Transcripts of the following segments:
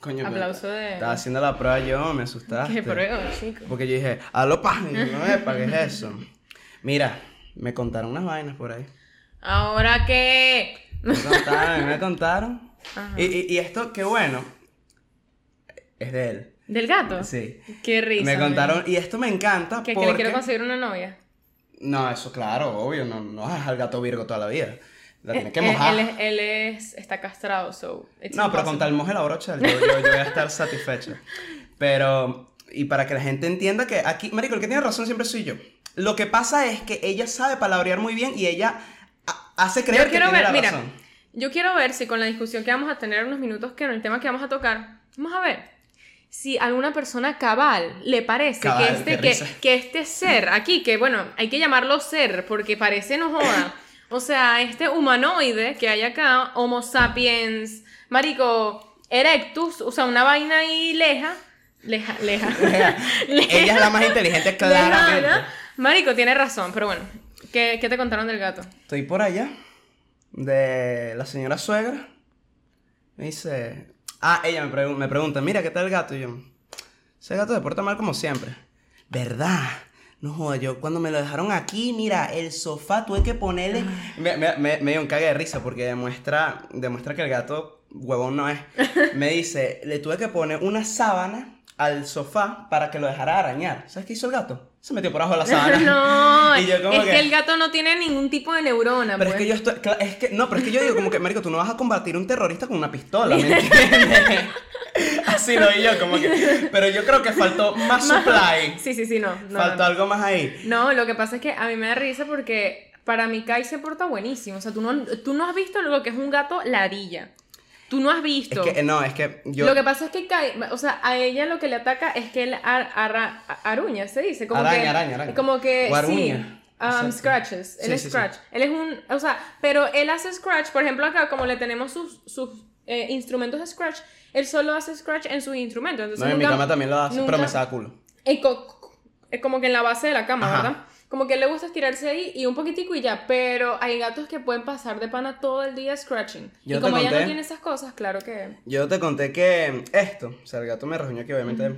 Coño, Aplauso de. Estaba haciendo la prueba yo, me asustaste. Qué prueba, chico. Porque yo dije, aló, pa, no, epa, ¿qué es eso? Mira, me contaron unas vainas por ahí. Ahora que. Me contaron, me contaron. Y, y, y esto, qué bueno, es de él. ¿Del gato? Sí. Qué risa. me contaron, y esto me encanta Que, que porque... le quiero conseguir una novia. No, eso claro, obvio, no, no vas al gato virgo toda la vida. La tienes que Eh, Él, mojar. él es, él es- está castrado, so. it's No, pero con impossible. tal moje la brocha, yo, yo, yo voy a estar satisfecho. Pero, y para que la gente entienda que aquí, Marico, el que tiene razón siempre soy yo. Lo que pasa es que ella sabe palabrear muy bien y ella a- hace creer Yo que quiero tiene ver, la mira, razón. yo quiero ver si con la discusión que vamos a tener en unos minutos, que en el tema que vamos a tocar, vamos a ver si a alguna persona cabal le parece Cabal, que, este, que, que este ser aquí, que bueno, hay que llamarlo ser porque parece no joda. O sea, este humanoide que hay acá, Homo sapiens, marico, erectus, o sea, una vaina ahí leja, leja, leja. Ella es la más inteligente, claramente. lejana. Marico, tiene razón, pero bueno, ¿qué, qué te contaron del gato? Estoy por allá, de la señora suegra. Me dice. Ah, ella me, pregun- me pregunta, mira, ¿qué tal el gato? Y yo, ese gato se porta mal como siempre. ¿Verdad? No joda, yo cuando me lo dejaron aquí, mira, el sofá tuve que ponerle. Me, me, me, me dio un cague de risa porque demuestra, demuestra que el gato huevón no es. Me dice, le tuve que poner una sábana al sofá para que lo dejara arañar. ¿Sabes qué hizo el gato? Se metió por abajo de la sábana. no, Y yo como es que... que- el gato no tiene ningún tipo de neurona. Pero es pues. que yo estoy. Es que, no, pero es que yo digo, como que, Marico, tú no vas a combatir a un terrorista con una pistola, ¿me entiendes? Lo vi yo, como que. Pero yo creo que faltó más supply. Sí, sí, sí, no. no, faltó no. algo más ahí. No, lo que pasa es que a mí me da risa porque para mí Kai se porta buenísimo. O sea, tú no, tú no has visto lo que es un gato ladilla. Tú no has Es visto. que, no, es que yo. Lo que pasa es que Kai, o sea, a ella lo que le ataca es que él ar- aruña, se dice. Como Araña, que, araña, araña. Como que. O sí. um, scratches. Él Sí, es sí, sí. scratch. Él es un. O sea, pero él hace scratch. Por ejemplo, acá, como le tenemos sus, sus eh, instrumentos de scratch, él solo hace scratch en sus instrumentos. Entonces, no, en mi cama también lo hace, pero nunca- me saca culo. y co- es como que en la base de la cama, Ajá. ¿verdad? Como que le gusta estirarse ahí y un poquitico y ya, pero hay gatos que pueden pasar de pana todo el día scratching. Yo y como ella no conté. tiene esas cosas, claro que... Yo te conté que esto, o sea, el gato me reunió aquí, obviamente.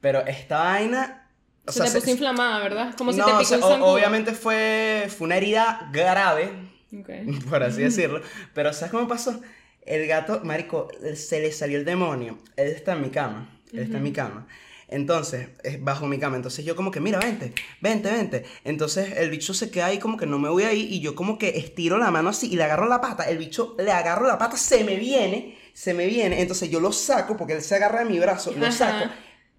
Pero esta vaina. O se sea, te se- puso inflamada, ¿verdad? Como si no, te o picó sea, un o- zancudo. obviamente fue, fue una herida grave, Ok. por así decirlo. Pero ¿sabes cómo pasó? El gato, marico, se le salió el demonio. Él está en mi cama. Él está en mi cama. Entonces, es bajo mi cama. Entonces yo como que, mira, vente, vente, vente. Entonces el bicho se queda ahí como que no me voy ahí y yo como que estiro la mano así y le agarro la pata. El bicho le agarro la pata, se me viene, se me viene. Entonces yo lo saco porque él se agarra de mi brazo, lo saco.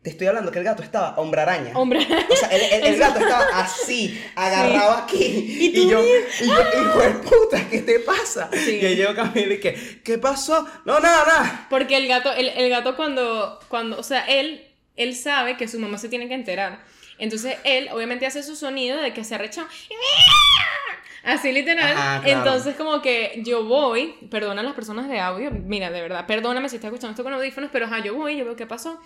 Te estoy hablando que el gato estaba hombre araña. Hombre, O sea, el, el- el gato estaba así, agarrado aquí. Y, yo, y yo, hijo de puta, ¿qué te pasa? Sí. Y yo Camila y que, ¿qué pasó? No, nada, nada. porque el gato, el, el gato cuando, cuando, o sea, él, él sabe que su mamá se tiene que enterar. Entonces él obviamente hace su sonido de que se arrecha. Así literal. Ajá, claro. Entonces como que yo voy, perdona a las personas de audio, mira, de verdad, perdóname si estás escuchando esto con audífonos, pero ajá, yo voy, yo veo qué pasó.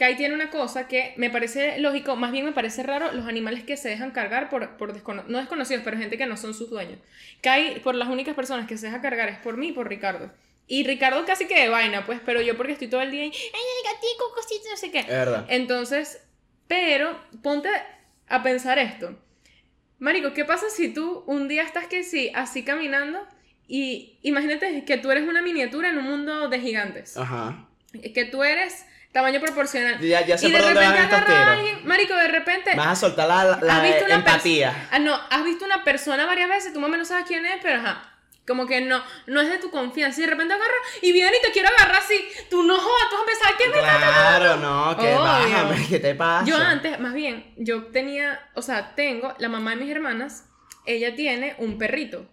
Kai tiene una cosa que me parece lógico, más bien me parece raro, los animales que se dejan cargar por, por descono- no desconocidos, pero gente que no son sus dueños. Kai, por las únicas personas que se deja cargar es por mí y por Ricardo. Y Ricardo casi que de vaina, pues, pero yo porque estoy todo el día ahí, ay, el gatico, cosita, no sé qué. Es verdad. Entonces, pero ponte a pensar esto. Marico, ¿qué pasa si tú un día estás que sí, así caminando y imagínate que tú eres una miniatura en un mundo de gigantes? Ajá. Que tú eres tamaño proporcional. Ya, ya sé y por de dónde repente van estos a alguien, Marico, de repente Vas a soltar la, la- visto una empatía. Ah, no, has visto una persona varias veces, tú más o menos sabes quién es, pero ajá. Como que no, no es de tu confianza. Y de repente agarra y viene y te quiere agarrar así. Tú no jodas, tú vas a pensar que me Claro, no, que bájame, ¿qué te pasa? Yo antes, más bien, yo tenía, o sea, tengo, la mamá de mis hermanas, ella tiene un perrito,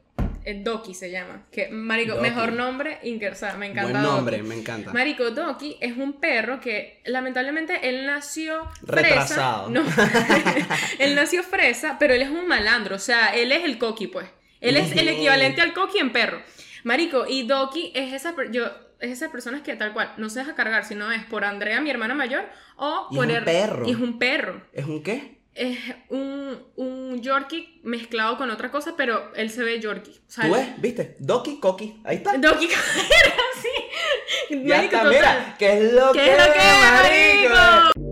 el Doki se llama, que, marico, Doki. mejor nombre, o sea, me encanta Buen Doki. nombre, me encanta. Marico, Doki es un perro que lamentablemente él nació fresa. Retrasado. No, él nació fresa, pero él es un malandro, o sea, él es el coqui, pues. Él es el equivalente al coqui en perro. Marico, y Doki es esa, yo, es esas personas que tal cual no se deja cargar, sino es por Andrea, mi hermana mayor, o Y es por un el- perro. Y es un perro ¿Es un qué? Es un, un Yorkie mezclado con otra cosa, pero él se ve Yorkie. Sea, ¿Tú ves? ¿Viste? Doki, Koki, ahí está. Doki era así. Ya Marico, está, mira, ¿qué es lo ¿Qué que es lo que es, marico? material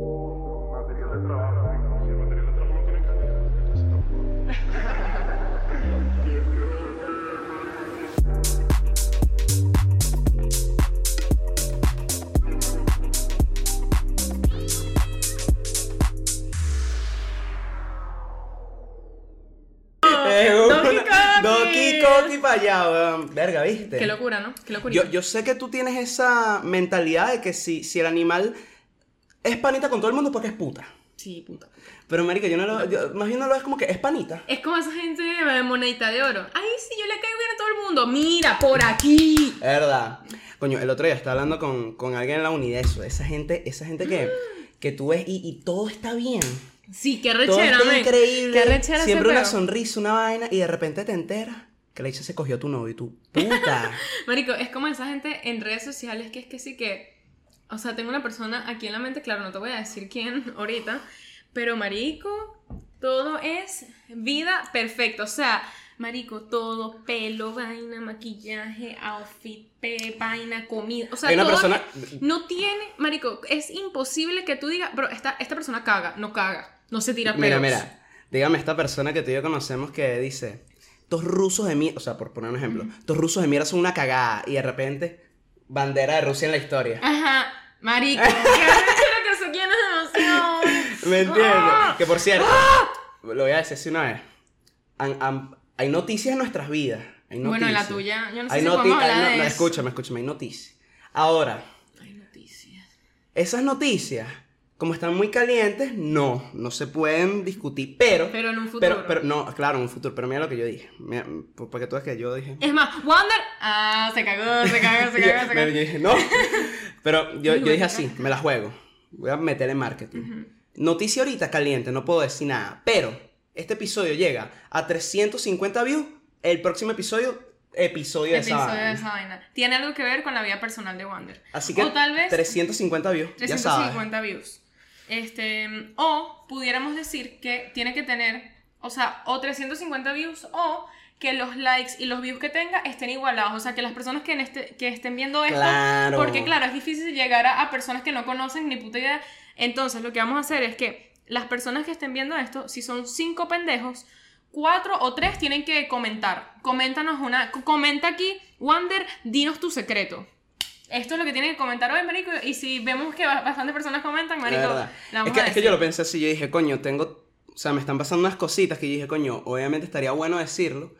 Weón. Verga, ¿viste? Qué locura, ¿no? Qué locura. Yo, yo sé que tú tienes esa mentalidad de que si, si el animal es panita con todo el mundo, porque es puta. Sí, puta. Pero, marica, yo no lo... yo- más bien no lo ves como que es panita. Es como esa gente de monedita de oro. Ay, sí, yo le caigo bien a todo el mundo. Mira, por aquí. Es verdad. Coño, el otro día estaba hablando con, con alguien en la uni de eso. Esa gente, esa gente que, que tú ves y, y todo está bien. Sí, qué Todo rechera, está men. increíble. Qué rechera Siempre una sonrisa, una vaina, y de repente te enteras que la dice se cogió a tu novio y tú, puta. Marico, es como esa gente en redes sociales que es que sí que. O sea, tengo una persona aquí en la mente, claro, no te voy a decir quién ahorita, pero Marico, todo es vida perfecta. O sea, Marico, todo, pelo, vaina, maquillaje, outfit, pe, vaina, comida. O sea, Hay una todo persona- no tiene, Marico, es imposible que tú digas, bro, esta, esta persona caga, no caga, no se tira pelos. Mira, mira, dígame esta persona que tú y yo conocemos que dice, estos rusos de mierda, o sea, por poner un ejemplo, estos rusos de mierda son una cagada y de repente, bandera de Rusia en la historia. Ajá, Marico, que es emoción. ¿Me entiendes? ¡Ah! Que por cierto, lo voy a decir así una vez, han- han- hay noticias en nuestras vidas. Hay Bueno, en la noticias. tuya, yo no sé Hay si podemos hablar no- de no, eso. escúchame, escúchame, hay noticias. Ahora, Hay noticias. esas noticias, como están muy calientes, no, no se pueden discutir, pero... Pero en un futuro. Pero, pero, no, claro, en un futuro, pero mira lo que yo dije. Mira, por- porque tú ves que yo dije... Es más, Wonder. Ah, se cagó, se cagó, se cagó, se cagó. yo dije, no. Pero yo, yo dije así, me la juego. Voy a meter en marketing. Noticia ahorita caliente, no puedo decir nada. Pero este episodio llega a 350 views. El próximo episodio, episodio de esa Episodio de esa vaina. Tiene algo que ver con la vida personal de Wonder. Así que o tal vez 350 views, ya sabes. 350 views. Este, o pudiéramos decir que tiene que tener, o sea, o 350 views o que los likes y los views que tenga estén igualados, o sea, que las personas que, en este, que estén viendo esto, Claro. porque claro, es difícil llegar a, a personas que no conocen ni puta idea, entonces lo que vamos a hacer es que las personas que estén viendo esto, si son cinco pendejos, cuatro o tres tienen que comentar, coméntanos una, comenta aquí, Wander, dinos tu secreto. Esto es lo que tienen que comentar hoy, marico, y si vemos que ba- bastantes personas comentan, La marico, verdad. la vamos Es que, a es que decir. yo lo pensé así, yo dije, coño, tengo, o sea, me están pasando unas cositas que yo dije, coño, obviamente estaría bueno decirlo,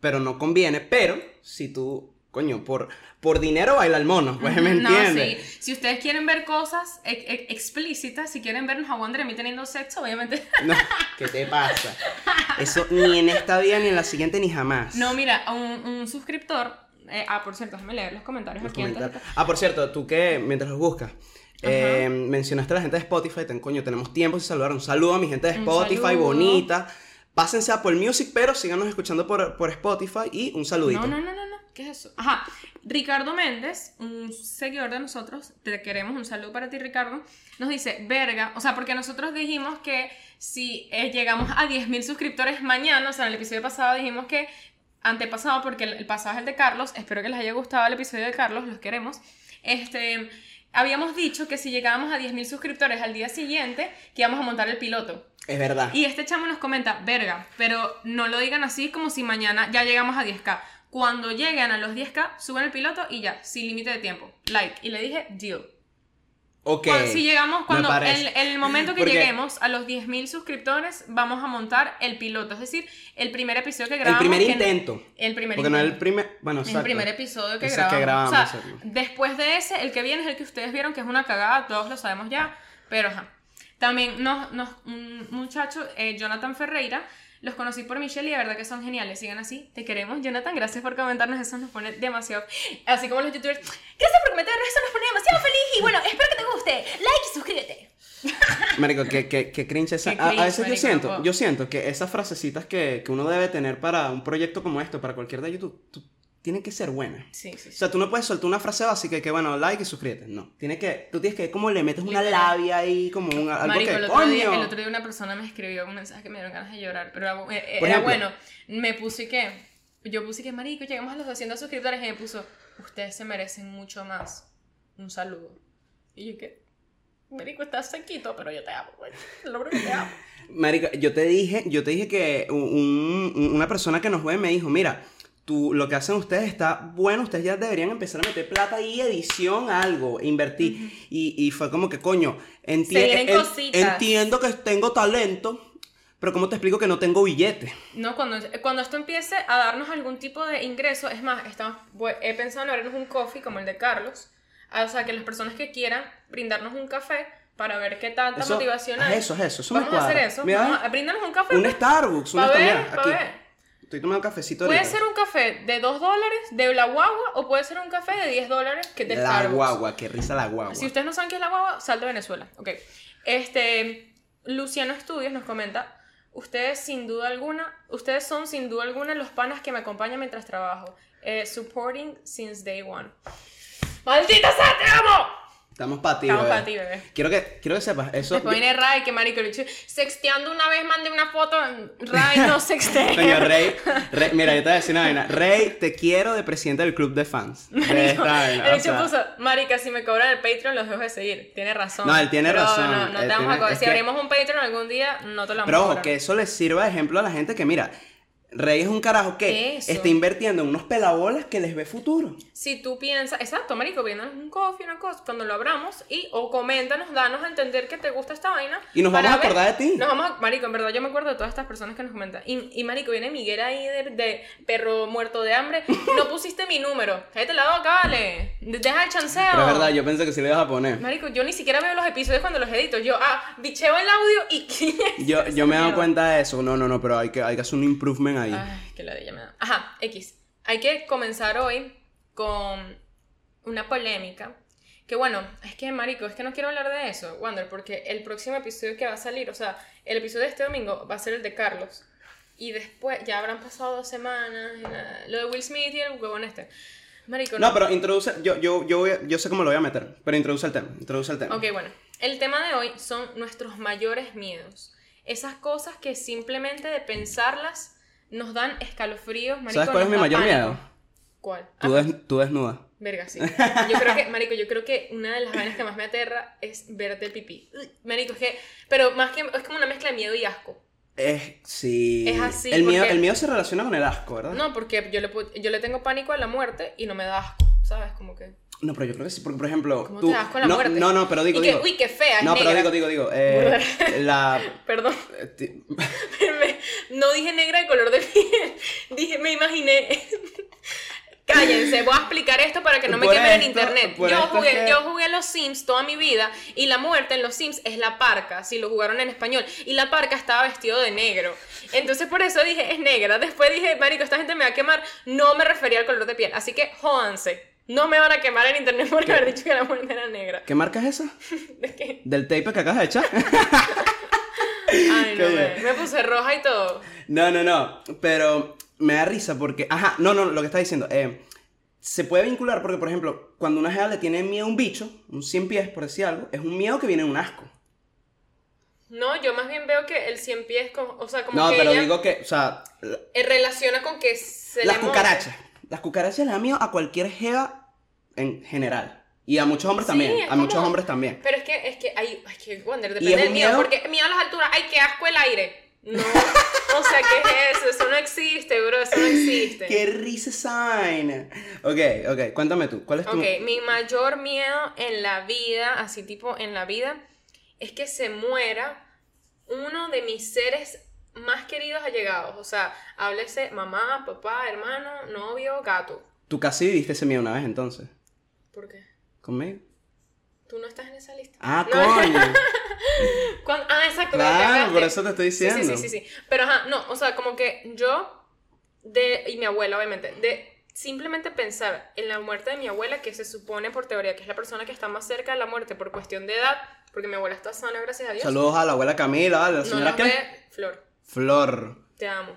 pero no conviene, pero si tú, coño, por, por dinero baila el mono, pues me No, entiendes. sí. Si ustedes quieren ver cosas e- e- explícitas, si quieren vernos a Wander y a mí teniendo sexo, obviamente. No, ¿qué te pasa? Eso ni en esta vida, ni en la siguiente, ni jamás. No, mira, un, un suscriptor. Eh, ah, por cierto, déjame leer los comentarios Los aquí antes de comentarios. Ah, por cierto, tú que mientras los buscas, eh, mencionaste a la gente de Spotify, ten, coño, tenemos tiempo sin saludar. Un saludo a mi gente de Spotify, bonita. Pásense a Apple Music, pero síganos escuchando por, por Spotify y un saludito. No, no, no, no, no. ¿Qué es eso? Ajá. Ricardo Méndez, un seguidor de nosotros, te queremos, un saludo para ti, Ricardo, nos dice, verga, o sea, porque nosotros dijimos que si eh, llegamos a 10.000 suscriptores mañana, o sea, en el episodio pasado dijimos que antepasado, porque el, el pasado es el de Carlos, espero que les haya gustado el episodio de Carlos, los queremos, este... Habíamos dicho que si llegábamos a 10.000 suscriptores al día siguiente, que íbamos a montar el piloto. Es verdad. Y este chamo nos comenta, verga, pero no lo digan así como si mañana ya llegamos a 10k. Cuando lleguen a los 10k, suben el piloto y ya, sin límite de tiempo. Like. Y le dije, deal. Ok. Cuando- si llegamos, cuando el, el momento que Porque lleguemos a los 10.000 suscriptores, vamos a montar el piloto. Es decir, el primer episodio que El grabamos. primer que- intento. El primer Porque no es el intento. primer. Bueno, El exacto. primer episodio que grabamos. que grabamos, o sea, después de ese, el que viene es el que ustedes vieron que es una cagada, todos lo sabemos ya, pero ajá. También nos, nos, un muchacho, eh, Jonathan Ferreira, los conocí por Michelle y de verdad que son geniales. Sigan así, te queremos, Jonathan. Gracias por comentarnos, eso nos pone demasiado. Así como los youtubers, gracias por comentarnos, eso nos pone demasiado feliz. Y bueno, espero que te guste. Like y suscríbete. Marico, que, que, que cringe esa. A- veces yo siento, yo siento que esas frasecitas que, que uno debe tener para un proyecto como esto, para cualquier de YouTube, tú- tienen que ser buenas. Sí, sí, O sí. sea, tú no puedes soltar una frase básica que, bueno, like y suscríbete. No. Tiene que, tú tienes que, como le metes una labia ahí, como un, algo Marico, que, el otro, día, el otro día una persona me escribió un mensaje que me dieron ganas de llorar, pero era, eh, Por era ejemplo. bueno. Me puse que, yo puse que, marico, llegamos a los 200 suscriptores y me puso, ustedes se merecen mucho más. un saludo. Y yo que, Marico, estás sequito, pero yo te amo, güey. Lo que te amo. Marica, yo te dije, yo te dije que un- un- una persona que nos ve me dijo, mira, tú, lo que hacen ustedes está bueno, ustedes ya deberían empezar a meter plata y edición, algo, invertir. y, y fue como que, coño, enti- en- entiendo que tengo talento, pero ¿cómo te explico que no tengo billete? No, cuando, cuando esto empiece a darnos algún tipo de ingreso, es más, estamos, he pensado en abrirnos un coffee como el de Carlos. Ah, O sea, que las personas que quieran brindarnos un café para ver qué tanta Eso- motivación hay. eso, haz eso, eso me Vamos a hacer eso. Mira, Vamos a, bríndanos un café. Un pues. Starbucks, un Starbucks, aquí. ver. Estoy tomando un cafecito Puede ahorita. ser un café de 2 dólares de la guagua o puede ser un café de 10 dólares que de La Starbucks. guagua, qué risa la guagua. Si ustedes no saben qué es la guagua, sal de Venezuela. Ok. Este, Luciano Estudios nos comenta, ustedes sin duda alguna, ustedes son sin duda alguna los panas que me acompañan mientras trabajo. Eh, supporting since day one. ¡Maldita sea, te amo! Estamos para ti, Estamos bebé. pa' ti, bebé. Quiero que, quiero que sepas, eso... Después viene Ray, que marico, sexteando una vez, mandé una foto, Ray no sextea. Coño, Rey, Rey- mira, yo te voy a decir una vaina. Rey, te quiero de presidente del club de fans. De esta vaina, El sea, puso, marica, si me cobran el Patreon los dejo de seguir. Tiene razón. No, él tiene Pero razón. No, no Él te vamos tiene- a cobrar. Si que- abrimos un Patreon algún día, no te lo vamos Pero a ojo, que eso le sirva de ejemplo a la gente que, mira, Rey es un carajo que Eso. está invirtiendo en unos pelabolas que les ve futuro. Si tú piensas, exacto, marico, viéndonos un coffee, una cosa, cuando lo abramos y o coméntanos, danos a entender que te gusta esta vaina. Y nos vamos a ver- acordar de ti. Nos vamos a- marico, en verdad yo me acuerdo de todas estas personas que nos comentan. Y, y marico, viene Miguel ahí de, de perro muerto de hambre. No pusiste mi número. Cállate la boca, vale. De- Deja el chanceo. Pero es verdad, yo pensé que sí le ibas a poner. Marico, yo ni siquiera veo los episodios cuando los edito. Yo, ah, bicheo el audio y... Yo, yo me he dado cuenta de eso. No, no, no, pero hay que, hay que hacer un improvement ahí. Ay, que la de ella me da. Ajá, X. Hay que comenzar hoy con una polémica. Que bueno, es que, marico, es que no quiero hablar de eso, Wander, porque el próximo episodio que va a salir, o sea, el episodio de este domingo va a ser el de Carlos. Y después, ya habrán pasado dos semanas, nada, lo de Will Smith y el huevón este. Marico, No, pero introduce, yo, yo, yo, voy a- yo sé cómo lo voy a meter, pero introduce el tema, introduce el tema. Ok, bueno. El tema de hoy son nuestros mayores miedos. Esas cosas que simplemente de pensarlas nos dan escalofríos, marico. ¿Sabes cuál es mi mayor pánico. miedo? ¿Cuál? Tú, Ah, des- tú desnuda. Verga, sí. Yo creo que, marico, yo creo que una de las vainas que más me aterra es verte el pipí. Marico, es que, pero más que, es como una mezcla de miedo y asco. Es, sí. Es así, El miedo, porque- el miedo se relaciona con el asco, ¿verdad? No, porque yo le, yo le tengo pánico a la muerte y no me da asco, ¿sabes? Como que, No, pero yo creo que sí, porque por ejemplo. ¿cómo tú, te asco la no, muerte? No, no, pero digo, y que, digo. uy, qué fea, es no, pero digo, digo, digo. eh, la. Perdón. eh, no dije negra de color de piel. Dije, me imaginé. Cállense, voy a explicar esto para que no me Por quemen en esto- internet. por Yo jugué, que- yo jugué a los Sims toda mi vida y la muerte en los Sims es la parca, si lo jugaron en español. Y la parca estaba vestido de negro. Entonces por eso dije, es negra. Después dije, marico, esta gente me va a quemar. No me refería al color de piel. Así que jódanse. No me van a quemar en internet por haber dicho que la muerte era negra. ¿Qué marca es esa? ¿De qué? Del tape que acabas de echar. Ay, no, me, me puse roja y todo. no, no, no. Pero me da risa porque. Ajá, no, no, lo que está diciendo. eh, se puede vincular porque, por ejemplo, cuando una jeva le tiene miedo a un bicho, un 100 pies, por decir algo, es un miedo que viene de un asco. No, yo más bien veo que el cien pies, con, o sea, como No, que pero ella digo que, o sea, eh, relaciona con que se las le cucarachas. Las cucarachas le da miedo a cualquier jeva en general. Y a muchos hombres Sí, también. A muchos hombres también. Pero es que, es que hay, ay, que Wander, depende del miedo, miedo- porque miedo a las alturas, ay, qué asco el aire. No, o sea, ¿qué es eso? Eso no existe, bro, eso no existe. ¡Qué risa vaina! Ok, ok, cuéntame tú. ¿Cuál es tu...? Ok, mi mayor miedo en la vida, así tipo en la vida, es que se muera uno de mis seres más queridos allegados. O sea, háblese mamá, papá, hermano, novio, gato. Tú casi viviste ese miedo una vez entonces. ¿Por qué? ¿Conmigo? Tú no estás en esa lista. Ah, No. coño. Cuando- ah, exacto. claro, por eso te estoy diciendo. sí, sí, sí, sí. Pero ajá, no, o sea, como que yo, de, y mi abuela, obviamente, de simplemente pensar en la muerte de mi abuela, que se supone por teoría que es la persona que está más cerca de la muerte por cuestión de edad, porque mi abuela está sana, gracias a Dios. Saludos a la abuela Camila, a la No señora nos qué? ve, Flor, Flor. te amo.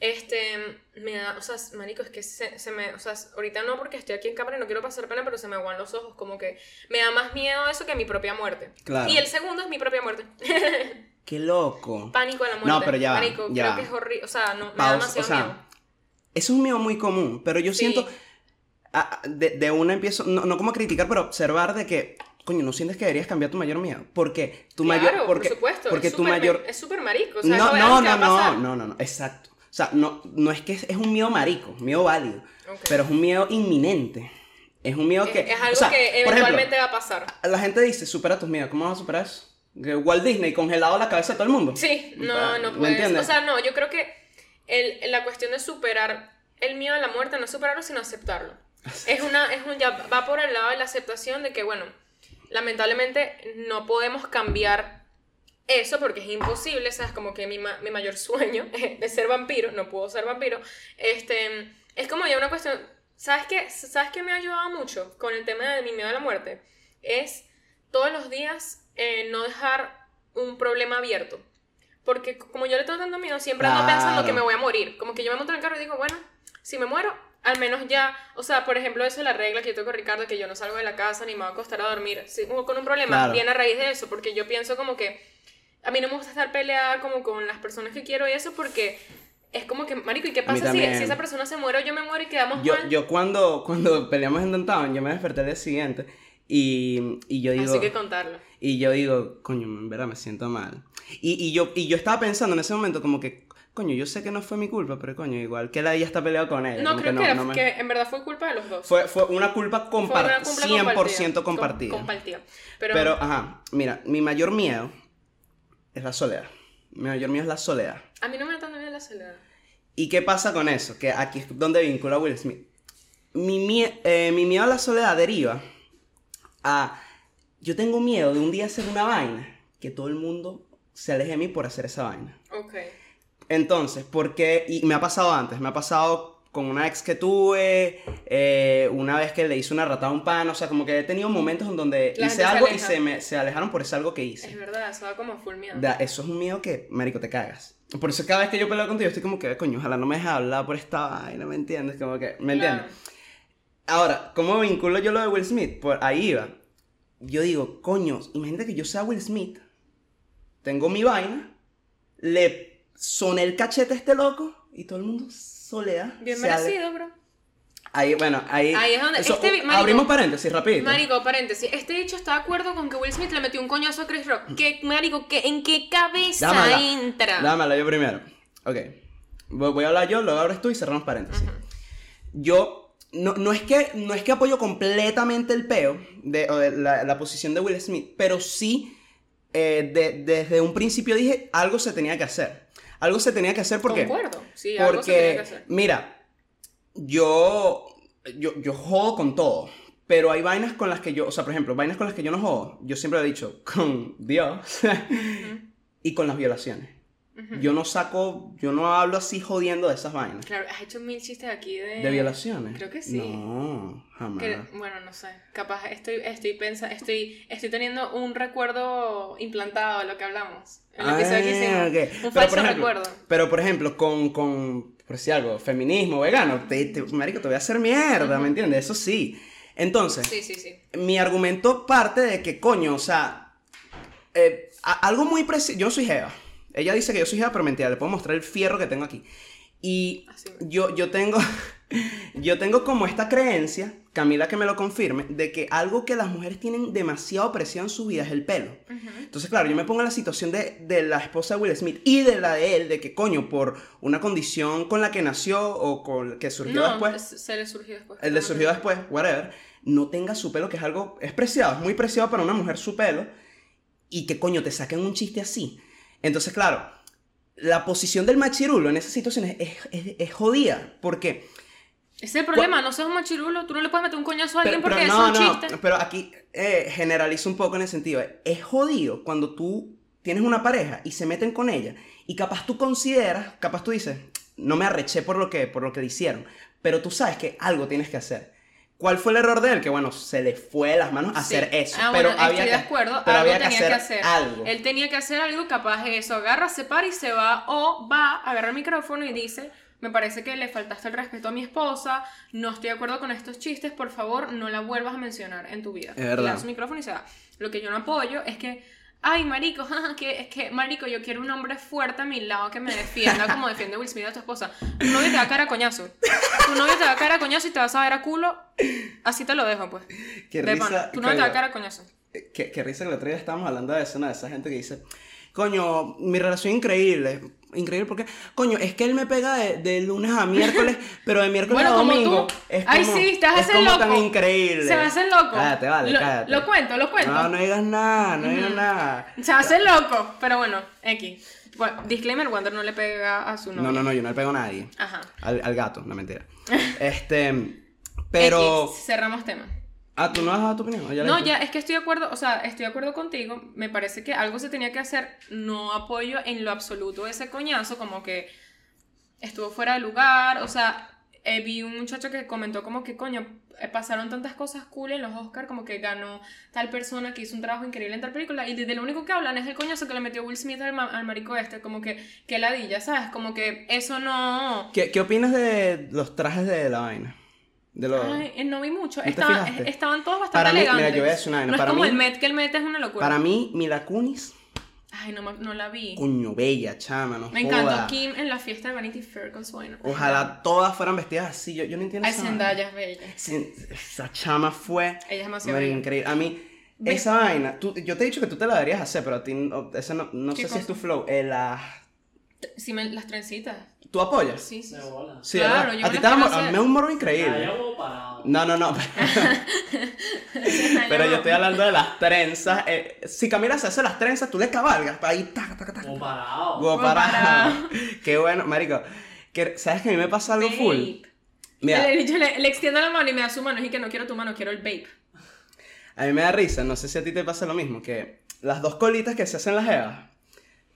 Este, me da, o sea, marico, es que se, se me, o sea, ahorita no porque estoy aquí en cámara y no quiero pasar pena, pero se me aguan los ojos, como que me da más miedo eso que mi propia muerte. Claro. Y el segundo es mi propia muerte. Qué loco. Pánico a la muerte. No, pero ya ya creo va. que es horrible, o sea, no, me da demasiado o sea, miedo. Es un miedo muy común, pero yo Sí. siento... a- a- de, de una empiezo, no, no como a criticar, pero observar de que, coño, ¿no sientes que deberías cambiar tu mayor miedo? Porque tu claro, mayor... Porque, por supuesto. Porque es tu mayor... Es súper marico. O sea, no, no, no, no, no, no, no, exacto. O sea, no, no es que es, es un miedo marico, miedo válido, pero es un miedo inminente. Es un miedo Es, que... es algo o sea, que ejemplo, eventualmente va a pasar. la gente dice, supera tus miedos. ¿Cómo vas a superar eso? Walt Disney congelado la cabeza de todo el mundo. Sí, no, Ah, no ¿me puedes. O sea, no, yo creo que el, la cuestión de superar el miedo a la muerte no es superarlo, sino aceptarlo. Es una, es un, ya va por el lado de la aceptación de que, bueno, lamentablemente no podemos cambiar eso porque es imposible, ¿sabes? Como que mi, ma- mi mayor sueño de ser vampiro, no puedo ser vampiro, este, es como ya una cuestión, ¿sabes qué? ¿Sabes qué me ha ayudado mucho con el tema de mi miedo a la muerte? Es todos los días eh, no dejar un problema abierto. Porque como yo le tengo tanto miedo, siempre ando pensando que me voy a morir. Como que yo me monto en el carro y digo, bueno, si me muero, al menos ya, o sea, por ejemplo, eso es la regla que yo tengo con Ricardo, que yo no salgo de la casa ni me voy a acostar a dormir. Si, con un problema, Claro. viene a raíz de eso, porque yo pienso como que a mí no me gusta estar peleada como con las personas que quiero y eso, porque es como que, marico, ¿y qué pasa si, si esa persona se muere o yo me muero y quedamos Yo, mal? yo cuando, cuando peleamos en Downtown, yo me desperté el día siguiente y, y yo digo... Así que contarlo. Y yo digo, coño, en verdad me siento mal. Y, y, yo, y yo estaba pensando en ese momento como que, coño, yo sé que no fue mi culpa, pero coño, igual que la ella está peleado con ella. No, creo que, no, era- no me- que en verdad fue culpa de los dos. Fue, fue una culpa Fue compartida, una culpa 100% Com- compartida. compartida. Pero, Pero, ajá, mira, mi mayor miedo es la soledad. Mi mayor miedo es la soledad. a mí no me da tanto miedo la soledad. ¿Y qué pasa con eso? Que aquí es donde vincula Will Smith. Mi, mie- eh, mi miedo a la soledad deriva a... Yo tengo miedo de un día hacer una vaina que todo el mundo se aleje de mí por hacer esa vaina. Ok. Entonces, ¿por qué? Y me ha pasado antes, me ha pasado con una ex que tuve, eh, una vez que le hice una ratada a un pan, o sea, como que he tenido momentos en donde La hice se algo y se, me, se alejaron por ese algo que hice. Es verdad, eso da como full miedo. Da- eso es un miedo que, marico, te cagas. Por eso cada vez que yo peleo contigo estoy como que, coño, ojalá no me dejes hablar por esta vaina, ¿me entiendes? Como que, ¿me entiendes? Claro. Ahora, ¿cómo vinculo yo lo de Will Smith? Por ahí iba. Yo digo, coño, imagínate que yo sea Will Smith, tengo mi vaina, le soné el cachete a este loco y todo el mundo soledad. Bien merecido, bro. Ahí, bueno, ahí. Ahí es donde- eso- este marico- abrimos paréntesis, rapidito. Marico, paréntesis. Este dicho está de acuerdo con que Will Smith le metió un coñazo a Chris Rock. ¿Qué, marico, ¿qué, ¿en qué cabeza Dámela. entra? Dámela yo primero. Ok. Voy a hablar yo, luego abres tú y cerramos paréntesis. Yo, no, no, es que, no es que apoyo completamente el peo de, o de la, la posición de Will Smith, pero sí, eh, de- desde un principio dije, algo se tenía que hacer. Algo se tenía que hacer porque... Concuerdo. Sí, algo se tenía que hacer. mira, yo, yo, yo jodo con todo. Pero hay vainas con las que yo, o sea, por ejemplo, vainas con las que yo no jodo. Yo siempre lo he dicho, con Dios y con las violaciones. Yo no saco, yo no hablo así jodiendo de esas vainas. Claro, has hecho mil chistes aquí de... ¿De violaciones? Creo que sí. No, jamás. Que- bueno, no sé. Capaz estoy, estoy pensa, estoy, estoy teniendo un recuerdo implantado de lo que hablamos. En que hicimos. Ah, ok. Un Pero, falso ejemplo, recuerdo. Pero, por ejemplo, con, con por decir algo, feminismo, vegano, te, te- marico, te voy a hacer mierda, ¿me entiendes? Eso sí. Entonces, Sí, sí, sí. mi argumento parte de que, coño, o sea, eh, algo muy preciso. Yo no soy Jeva. Ella dice que yo soy Jeva, pero mentira, le puedo mostrar el fierro que tengo aquí. Y yo, yo tengo. Yo tengo como esta creencia, Camila que me lo confirme, de que algo que las mujeres tienen demasiado presión en su vida es el pelo. Entonces, claro, yo me pongo en la situación de, de la esposa de Will Smith y de la de él, de que coño, por una condición con la que nació o con que surgió No, después, es- se le surgió después. el de No, surgió después, whatever, no tenga su pelo, que es algo, es preciado, es muy preciado para una mujer su pelo, y que coño, te saquen un chiste así. Entonces, claro, la posición del machirulo en esas situaciones es, es, es jodida, porque... Ese es el problema, no seas un machirulo, tú no le puedes meter un coñazo a alguien Pero, porque no, es un no, chiste. pero aquí eh, generalizo un poco en el sentido, es jodido cuando tú tienes una pareja y se meten con ella, y capaz tú consideras, capaz tú dices, no me arreché por lo que, por lo que hicieron, pero tú sabes que algo tienes que hacer. ¿Cuál fue el error de él? Que bueno, se le fue de las manos Sí. hacer eso. Ah, pero bueno, había estoy que, de acuerdo, pero algo había tenía que hacer. algo. Él tenía que hacer algo, capaz de eso, agarra, se para y se va, o va, agarra el micrófono y dice, me parece que le faltaste el respeto a mi esposa, no estoy de acuerdo con estos chistes, por favor, no la vuelvas a mencionar en tu vida. Es verdad. Da su micrófono y se va. Lo que yo no apoyo es que Ay, marico, que, es que, marico, yo quiero un hombre fuerte a mi lado que me defienda como defiende Will Smith a tu esposa. Tu novio te va a caer a coñazo. Tu novio te va a caer a coñazo y te vas a ver a culo. Así te lo dejo, pues. Qué De risa, pana. Tu novio te va a caer a coñazo. Eh, Qué, qué risa que el otro día estábamos hablando de eso, ¿no? de esa gente que dice, coño, mi relación increíble. Increíble porque, coño, es que él me pega de, de lunes a miércoles, pero de miércoles Bueno, a domingo. tú. Es Ay, sí, a es hacer como loco. tan increíble. Se va a hacer loco. Cállate, vale, lo, cállate. Lo cuento, lo cuento. No, no digas nada, no digas nada. Se hace loco. Pero bueno, X. Bueno, disclaimer, Wander no le pega a su novio. No, no, no, yo no le pego a nadie. Ajá. Al, al gato, no mentira. este, pero... X, cerramos tema. Ah, ¿tú no has dado tu opinión? ¿O ya la No, ya, es que estoy de acuerdo, o sea, estoy de acuerdo contigo. Me parece que algo se tenía que hacer. No apoyo en lo absoluto ese coñazo, como que estuvo fuera de lugar. O sea, eh, vi un muchacho que comentó como que, coño, eh, pasaron tantas cosas cool en los Oscars, como que ganó tal persona que hizo un trabajo increíble en tal película. Y de, lo único que hablan es el coñazo que le metió Will Smith al, al marico este, como que, que ladilla, ¿sabes? Como que eso no. ¿Qué, ¿Qué opinas de los trajes de la vaina? De los... Ay, eh, no vi mucho. ¿No te Estaban, todos bastante Para mí, mira, elegantes. yo voy a decir una vaina, No para es como mí- el Met, que el Met es una locura. Para mí, Mila Kunis, Ay, no, no la vi. coño, bella, chama, no Me joda. encantó Kim en la fiesta de Vanity Fair con su vaina. Ojalá todas fueran vestidas así, yo, yo no entiendo Ay, esa Zendaya es bella. Esa chama fue... Ella es bella. increíble. A mí, esa vaina, tú- yo te he dicho que tú te la deberías hacer, pero a ti, no, ese no, no ¿Qué sé si es tu flow. Eh, Sí, me- las trencitas. ¿Tú apoyas? Sí, sí. De bola. Sí, Claro, ¿verdad? yo A ti te da un morro Ah, increíble. yo parado. No, no, no. Pero yo estoy hablando de las trenzas. eh, si Camila se hace las trenzas, tú le cabalgas. para Ahí, taca, taca, taca. Parado. Go Go para. para. Qué bueno, marico. Que, ¿Sabes que a mí me pasa algo full? Mira, Le, le- le- le extiendo la mano y me da su mano. Y que no quiero tu mano, quiero el vape. a mí me da risa. No sé si a ti te pasa lo mismo. Que las dos colitas que se hacen las jevas,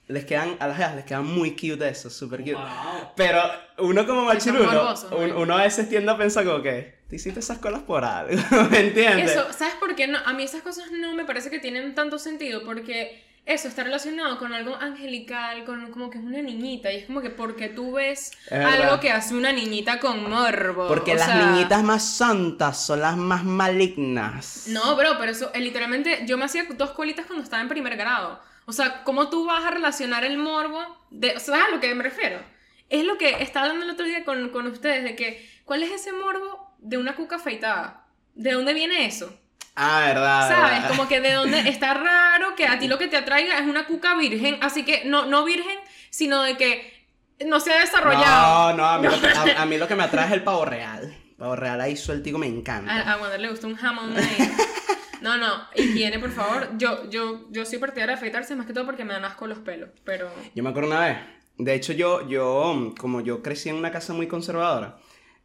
les quedan, a las jevas les quedan muy cute eso, súper cute. Parado. Pero uno como machirulo, morbosos, un- marico. uno a veces tiende a pensar como que te hiciste esas colas por algo, ¿me entiendes? Eso, ¿sabes por qué? No, a mí esas cosas no me parece que tienen tanto sentido porque eso está relacionado con algo angelical, con como que es una niñita y es como que porque tú ves algo que hace una niñita con morbo. Porque o las sea, niñitas más santas son las más malignas. No, bro, pero eso, eh, literalmente, yo me hacía dos colitas cuando estaba en primer grado. O sea, ¿cómo tú vas a relacionar el morbo? De, ¿Sabes a lo que me refiero? Es lo que estaba hablando el otro día con, con ustedes, de que, ¿cuál es ese morbo de una cuca afeitada? ¿De dónde viene eso? Ah, verdad. ¿Sabes? verdad. Como que de dónde está raro que a ti lo que te atraiga es una cuca virgen, así que no, no virgen, sino de que no se ha desarrollado. No, no, a mí, Lo que, a, a mí lo que me atrae es el pavo real. Pavo real ahí sueltico me encanta. A, a Wander le gusta un jamón ahí. No, no, higiene, por favor. Yo, yo, yo soy partidaria de afeitarse más que todo porque me dan asco los pelos, pero... Yo me acuerdo una vez. De hecho, yo, yo, como yo crecí en una casa muy conservadora,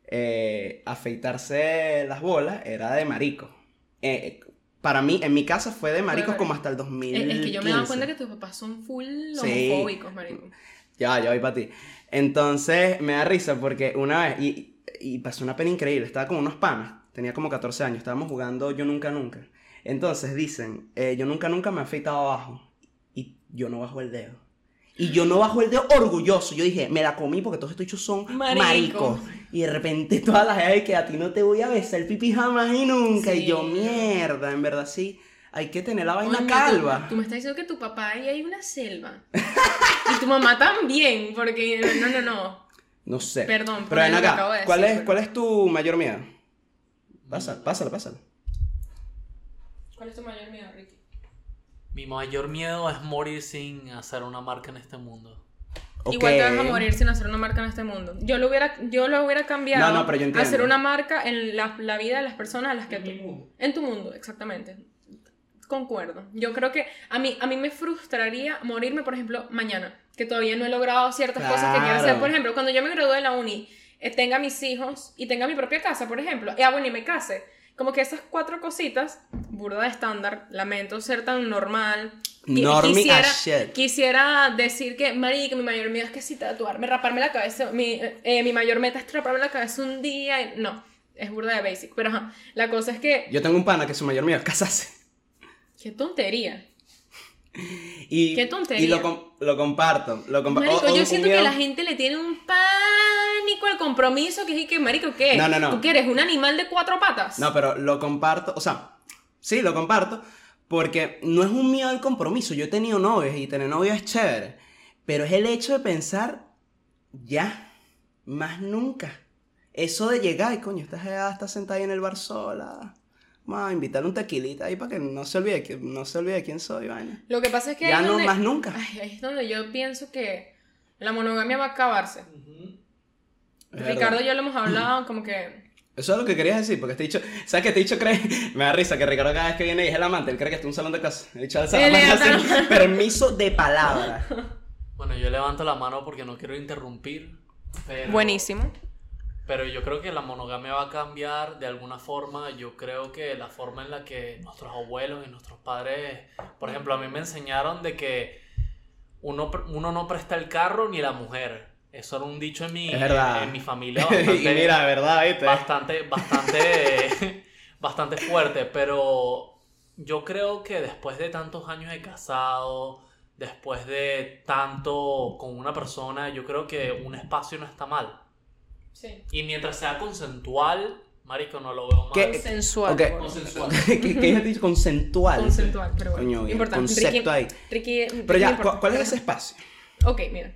eh, afeitarse las bolas era de marico. Eh, para mí, en mi casa fue de maricos Bueno, como hasta el Es, 2015. es que yo me dado cuenta que tus papás son full Sí. homofóbicos, marico. Ya, ya voy para ti. Entonces, me da risa porque una vez, y, y pasó una pena increíble, estaba con unos panas, tenía como 14 años, estábamos jugando Yo Nunca Nunca. Entonces dicen, eh, yo nunca nunca me he afeitado abajo y yo no bajo el dedo. Y yo no bajo el dedo orgulloso. Yo dije, me la comí porque todos estos hechos son Marico. maricos. Y de repente todas las gente que a ti no te voy a besar el pipí jamás y nunca. Y yo, Sí. mierda, en verdad sí. Hay que tener la vaina calva. Tú, tú me estás diciendo que tu papá ahí hay una selva. y tu mamá también, porque no, no, no. No sé. Perdón Pero ven acá, ¿cuál, decir, es, pero- ¿cuál es tu mayor miedo? Pásalo, pásalo, pásalo. ¿Cuál es tu mayor miedo, Ricky? Mi mayor miedo es morir sin hacer una marca en este mundo. Igual te vas a morir sin hacer una marca en este mundo. Yo lo hubiera, yo lo hubiera cambiado No, no, pero yo a entiendo. hacer una marca en la, la vida de las personas a las que En tú... mi mundo. En tu mundo, exactamente. Concuerdo. Yo creo que a mí, a mí me frustraría morirme, por ejemplo, mañana, que todavía no he logrado ciertas cosas que quiero hacer. Por ejemplo, cuando yo me gradúe de la uni, tenga mis hijos y tenga mi propia casa, por ejemplo, y ah, bueno, y me case. Como que esas cuatro cositas, burda de estándar, lamento ser tan normal. Normie quisiera, as shit. quisiera decir que, marica, mi mayor miedo es que si tatuarme, raparme la cabeza, mi, eh, mi mayor meta es raparme la cabeza un día, y- no, es burda de basic, pero ajá, la cosa es que, Yo tengo un pana que su mayor miedo es casarse. qué tontería. Y, Qué tontería. Y lo, com- lo comparto. Lo compa- Marico, yo siento que la gente le tiene un al compromiso, que es y que, marico, ¿qué? No, no, no. ¿Tú qué eres? ¿Un animal de cuatro patas? No, pero lo comparto. O sea, sí, lo comparto. Porque no es un miedo al compromiso. Yo he tenido novios y tener novios es chévere. Pero es el hecho de pensar, ya, más nunca. Eso de llegar y coño, jeva está sentada ahí en el bar sola. Vamos a invitarle un tequilita ahí para que no se olvide, que no se olvide quién soy, vaina. Lo que pasa es que Ya no, donde- más nunca. Ay, ahí es donde yo pienso que la monogamia va a acabarse. Ricardo y yo lo hemos hablado como que... Eso es lo que querías decir, porque te he dicho, ¿sabes qué te he dicho? Cree, me da risa que Ricardo cada vez que viene y es el amante, él cree que está en un salón de casa. He dicho al salón de permiso de palabra. Bueno, yo levanto la mano porque no quiero interrumpir. Pero, Buenísimo. Pero yo creo que la monogamia va a cambiar de alguna forma. Yo creo que la forma en la que nuestros abuelos y nuestros padres, por ejemplo, a mí me enseñaron de que uno, uno no presta el carro ni la mujer. Eso era un dicho en mi, Es verdad. en mi familia y bastante, mira, de verdad, ¿viste? bastante, bastante, bastante fuerte. Pero yo creo que después de tantos años de casado, después de tanto con una persona, yo creo que un espacio no está mal. Sí. Y mientras sea consensual, marico, no lo veo mal. ¿Qué? Consensual. Ok. por- Consensual. ¿Qué, qué dicho? Consensual. Consensual, pero bueno. Coño, importante. concepto ahí. Ricky, Pero Ricky ya, importa. ¿cu- ¿cuál es ese espacio? Ok, mira.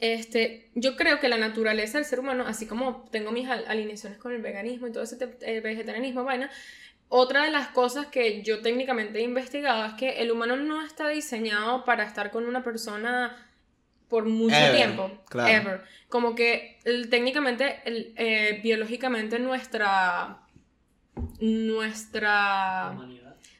Este, yo creo que la naturaleza del ser humano, así como tengo mis al- alineaciones con el veganismo y todo ese eh, vegetarianismo, vaina, otra de las cosas que yo técnicamente he investigado es que el humano no está diseñado para estar con una persona por mucho Ever, tiempo. claro. Ever. Como que el- técnicamente, el, eh, biológicamente nuestra... Nuestra... Humanidad.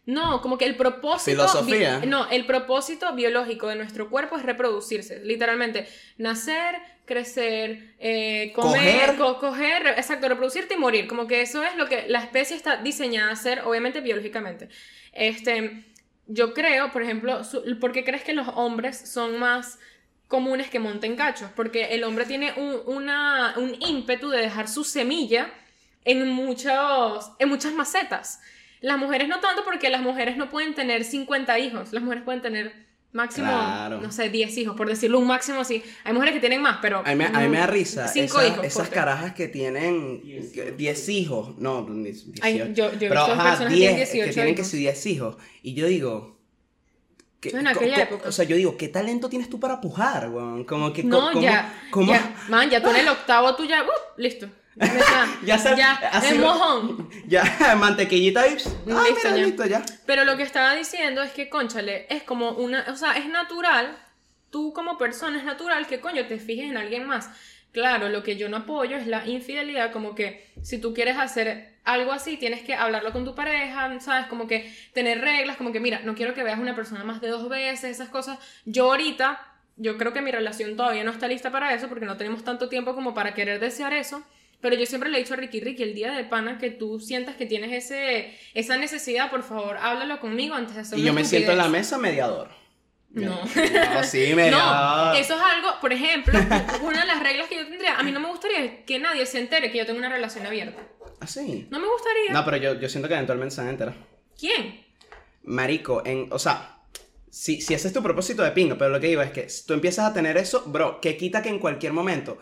No, como que el propósito. Filosofía. no, el propósito biológico de nuestro cuerpo es reproducirse. Literalmente, nacer, crecer, eh, comer, Coger. co- coger, re- exacto, reproducirte y morir. Como que eso es lo que la especie está diseñada a hacer, obviamente biológicamente. Este, yo creo, por ejemplo, su- ¿por qué crees que los hombres son más comunes que monten cachos? Porque el hombre tiene un, una- un ímpetu de dejar su semilla en, muchos, en muchas macetas. Las mujeres no tanto porque las mujeres no pueden tener 50 hijos. Las mujeres pueden tener máximo, Claro. no sé, 10 hijos, por decirlo un máximo así. Hay mujeres que tienen más, pero... A mí, me- a mí me da risa. Cinco esas, hijos. esas carajas que tienen 10 hijos. No, 18. Ay, yo- yo Pero ajá, personas que tienen 10 que 18 tienen que ser 10 hijos. Y yo digo. que- En aquella época. O sea, yo digo, ¿qué talento tienes tú para pujar, weón? Como que. No, cómo- ya, cómo- ya. Man, ya tú en el octavo, tú ya... uh, listo. Ya, sal- ya, así- es mojón. Ya, mantequillita y. Ah, Listo, mira, ya. listo, ya. Pero lo que estaba diciendo es que, conchale, es como una, o sea, es natural, tú como persona es natural que, coño, te fijes en alguien más. Claro, lo que yo no apoyo es la infidelidad, como que si tú quieres hacer algo así, tienes que hablarlo con tu pareja, ¿sabes? Como que tener reglas, como que, mira, no quiero que veas una persona más de dos veces, esas cosas. Yo ahorita, yo creo que mi relación todavía no está lista para eso, porque no tenemos tanto tiempo como para querer desear eso. Pero yo siempre le he dicho a Ricky, Ricky, el día de pana que tú sientas que tienes ese, esa necesidad, por favor, háblalo conmigo antes de hacer Y yo me siento en la mesa mediador. No. No, sí, mediador. No, eso es algo, por ejemplo, una de las reglas que yo tendría, a mí no me gustaría que nadie se entere que yo tengo una relación abierta. ¿Ah, sí? No me gustaría. No, pero yo, yo siento que eventualmente se van a enterar. ¿Quién? Marico, en, o sea, si, si ese es tu propósito de pinga, pero lo que digo es que si tú empiezas a tener eso, bro, que quita que en cualquier momento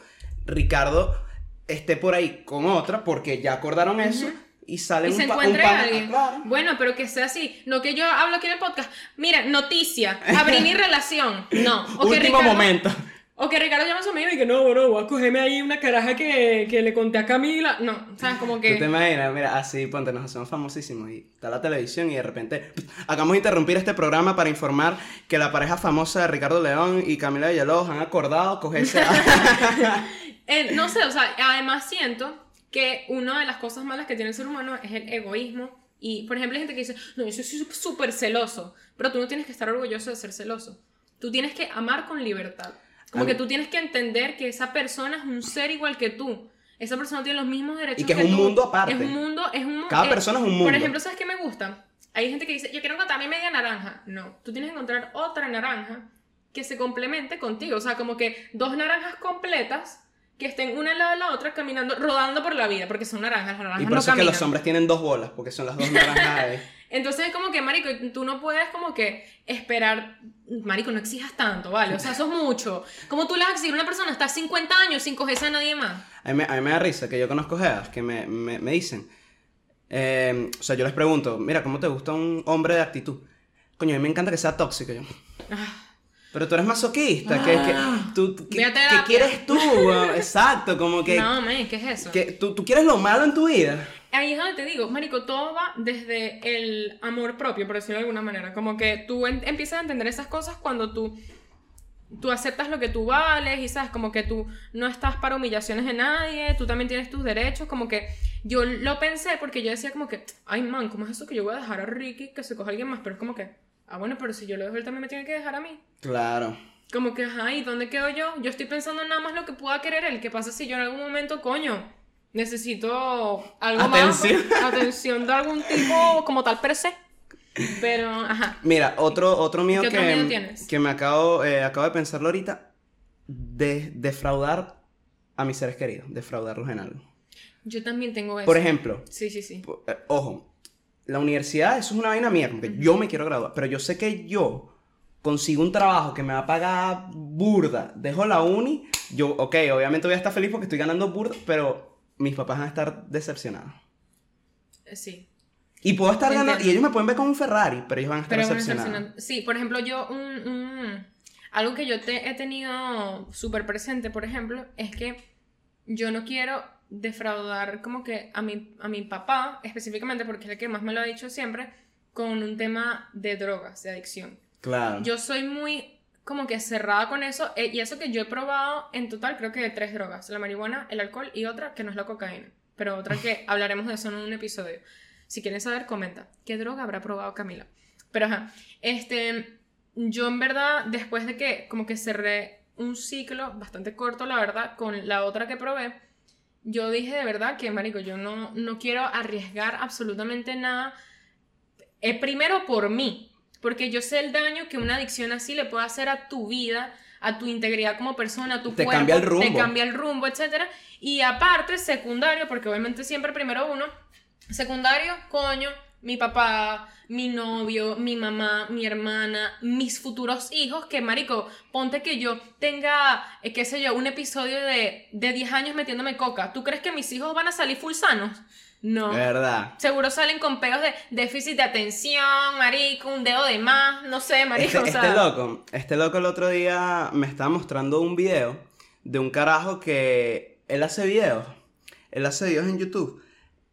Ricardo esté por ahí con otra porque ya acordaron eso y sale Y un, se un pana- alguien. Claro. Bueno, pero que sea así. No que yo hablo aquí en el podcast. Mira, noticia. Abrí mi relación. No. O que Último Ricardo- momento. O que Ricardo llama a su amigo y que no, bro, voy a cogerme ahí una caraja que, que le conté a Camila. No, o sea, como ¿Tú te que. imaginas? Mira, así, ponte, nos hacemos famosísimos y está la televisión y de repente hagamos de interrumpir este programa para informar que la pareja famosa de Ricardo León y Camila Villalobos han acordado cogerse a... Eh, no sé, o sea, además siento que una de las cosas malas que tiene el ser humano es el egoísmo. Y, por ejemplo, hay gente que dice, no, yo soy sú- súper celoso. Pero tú no tienes que estar orgulloso de ser celoso. Tú tienes que amar con libertad. Como que tú tienes que entender que esa persona es un ser igual que tú. Esa persona tiene los mismos derechos Y que es un tú. mundo aparte. Es un mundo, es un Cada eh, persona es un Por mundo. ejemplo, ¿sabes qué me gusta? Hay gente que dice, yo quiero encontrar mi media naranja. No, tú tienes que encontrar otra naranja que se complemente contigo. O sea, como que dos naranjas completas que estén una al lado de la otra caminando, rodando por la vida, porque son naranjas, las naranjas Y por no eso es que caminan. los hombres tienen dos bolas, porque son las dos naranjas. Entonces es como que, marico, tú no puedes como que esperar, marico, no exijas tanto, ¿vale? O sea, eso es mucho. Como tú le vas a exigir a una persona hasta 50 años sin cogerse a nadie más? A mí, me- a mí me da risa que yo conozco jeas que me, me, me dicen, eh, o sea, yo les pregunto, mira, ¿cómo te gusta un hombre de actitud? Coño, a mí me encanta que sea tóxico. Yo. Pero tú eres masoquista, que, que, tú, que, Ve a ¿qué terapia. quieres tú? weón? Exacto, como que, No, man, ¿qué es eso? que tú, tú quieres lo malo en tu vida. Ahí es donde te digo, Marico, todo va desde el amor propio, por decirlo de alguna manera. Como que tú en- empiezas a entender esas cosas cuando tú, tú aceptas lo que tú vales y sabes, como que tú no estás para humillaciones de nadie, tú también tienes tus derechos. Como que yo lo pensé porque yo decía, como que, ay, man, ¿cómo es eso que yo voy a dejar a Ricky que se coja a alguien más? Pero es como que, ah, bueno, pero si yo lo dejo, él también me tiene que dejar a mí. Claro. Como que, ajá, ¿y dónde quedo yo? Yo estoy pensando en nada más lo que pueda querer él. ¿Qué pasa si yo en algún momento, coño, necesito algo Atención. más? Atención de algún tipo como tal per se. Pero, ajá. Mira, otro, otro mío ¿Qué que, otro miedo tienes? que me acabo, eh, acabo de pensarlo ahorita, de, defraudar a mis seres queridos, defraudarlos en algo. Yo también tengo eso. Por ejemplo, Sí, sí, sí. eh, ojo, la universidad, eso es una vaina mía, porque yo me quiero graduar, pero yo sé que yo consigo un trabajo que me va a pagar burda, dejo la uni, yo, ok, obviamente voy a estar feliz porque estoy ganando burda, pero mis papás van a estar decepcionados. Eh, Sí. Y puedo estar Entiendo. ganando, y ellos me pueden ver con un Ferrari, pero ellos van a estar Pero decepcionados. Sí, por ejemplo, yo, un, un- algo que yo te, he tenido súper presente, por ejemplo, es que yo no quiero defraudar como que a mi, a mi papá, específicamente porque es el que más me lo ha dicho siempre, con un tema de drogas, de adicción. Claro. Yo soy muy como que cerrada con eso, eh, y eso que yo he probado en total creo que tres drogas, la marihuana, el alcohol y otra que no es la cocaína, pero otra que hablaremos de eso en un episodio. Si quieren saber, comenta. ¿Qué droga habrá probado Camila? Pero ajá, este, yo en verdad, después de que como que cerré un ciclo bastante corto, la verdad, con la otra que probé, yo dije de verdad que, marico, yo no, no quiero arriesgar absolutamente nada. Eh, primero por mí, porque yo sé el daño que una adicción así le puede hacer a tu vida, a tu integridad como persona, a tu Te cuerpo, cambia el te rumbo. cambia el rumbo, etc. Y aparte, secundario, porque obviamente siempre primero uno, secundario, coño, mi papá, mi novio, mi mamá, mi hermana, mis futuros hijos, que marico, ponte que yo tenga, eh, qué sé yo, un episodio de, de 10 años metiéndome coca. ¿Tú crees que mis hijos van a salir full sanos? No. Verdad. Seguro salen con peos de déficit de atención, marico, un dedo de más, no sé, marico, Este, o sea... este loco, este loco el otro día me estaba mostrando un video de un carajo que él hace videos, él hace videos en YouTube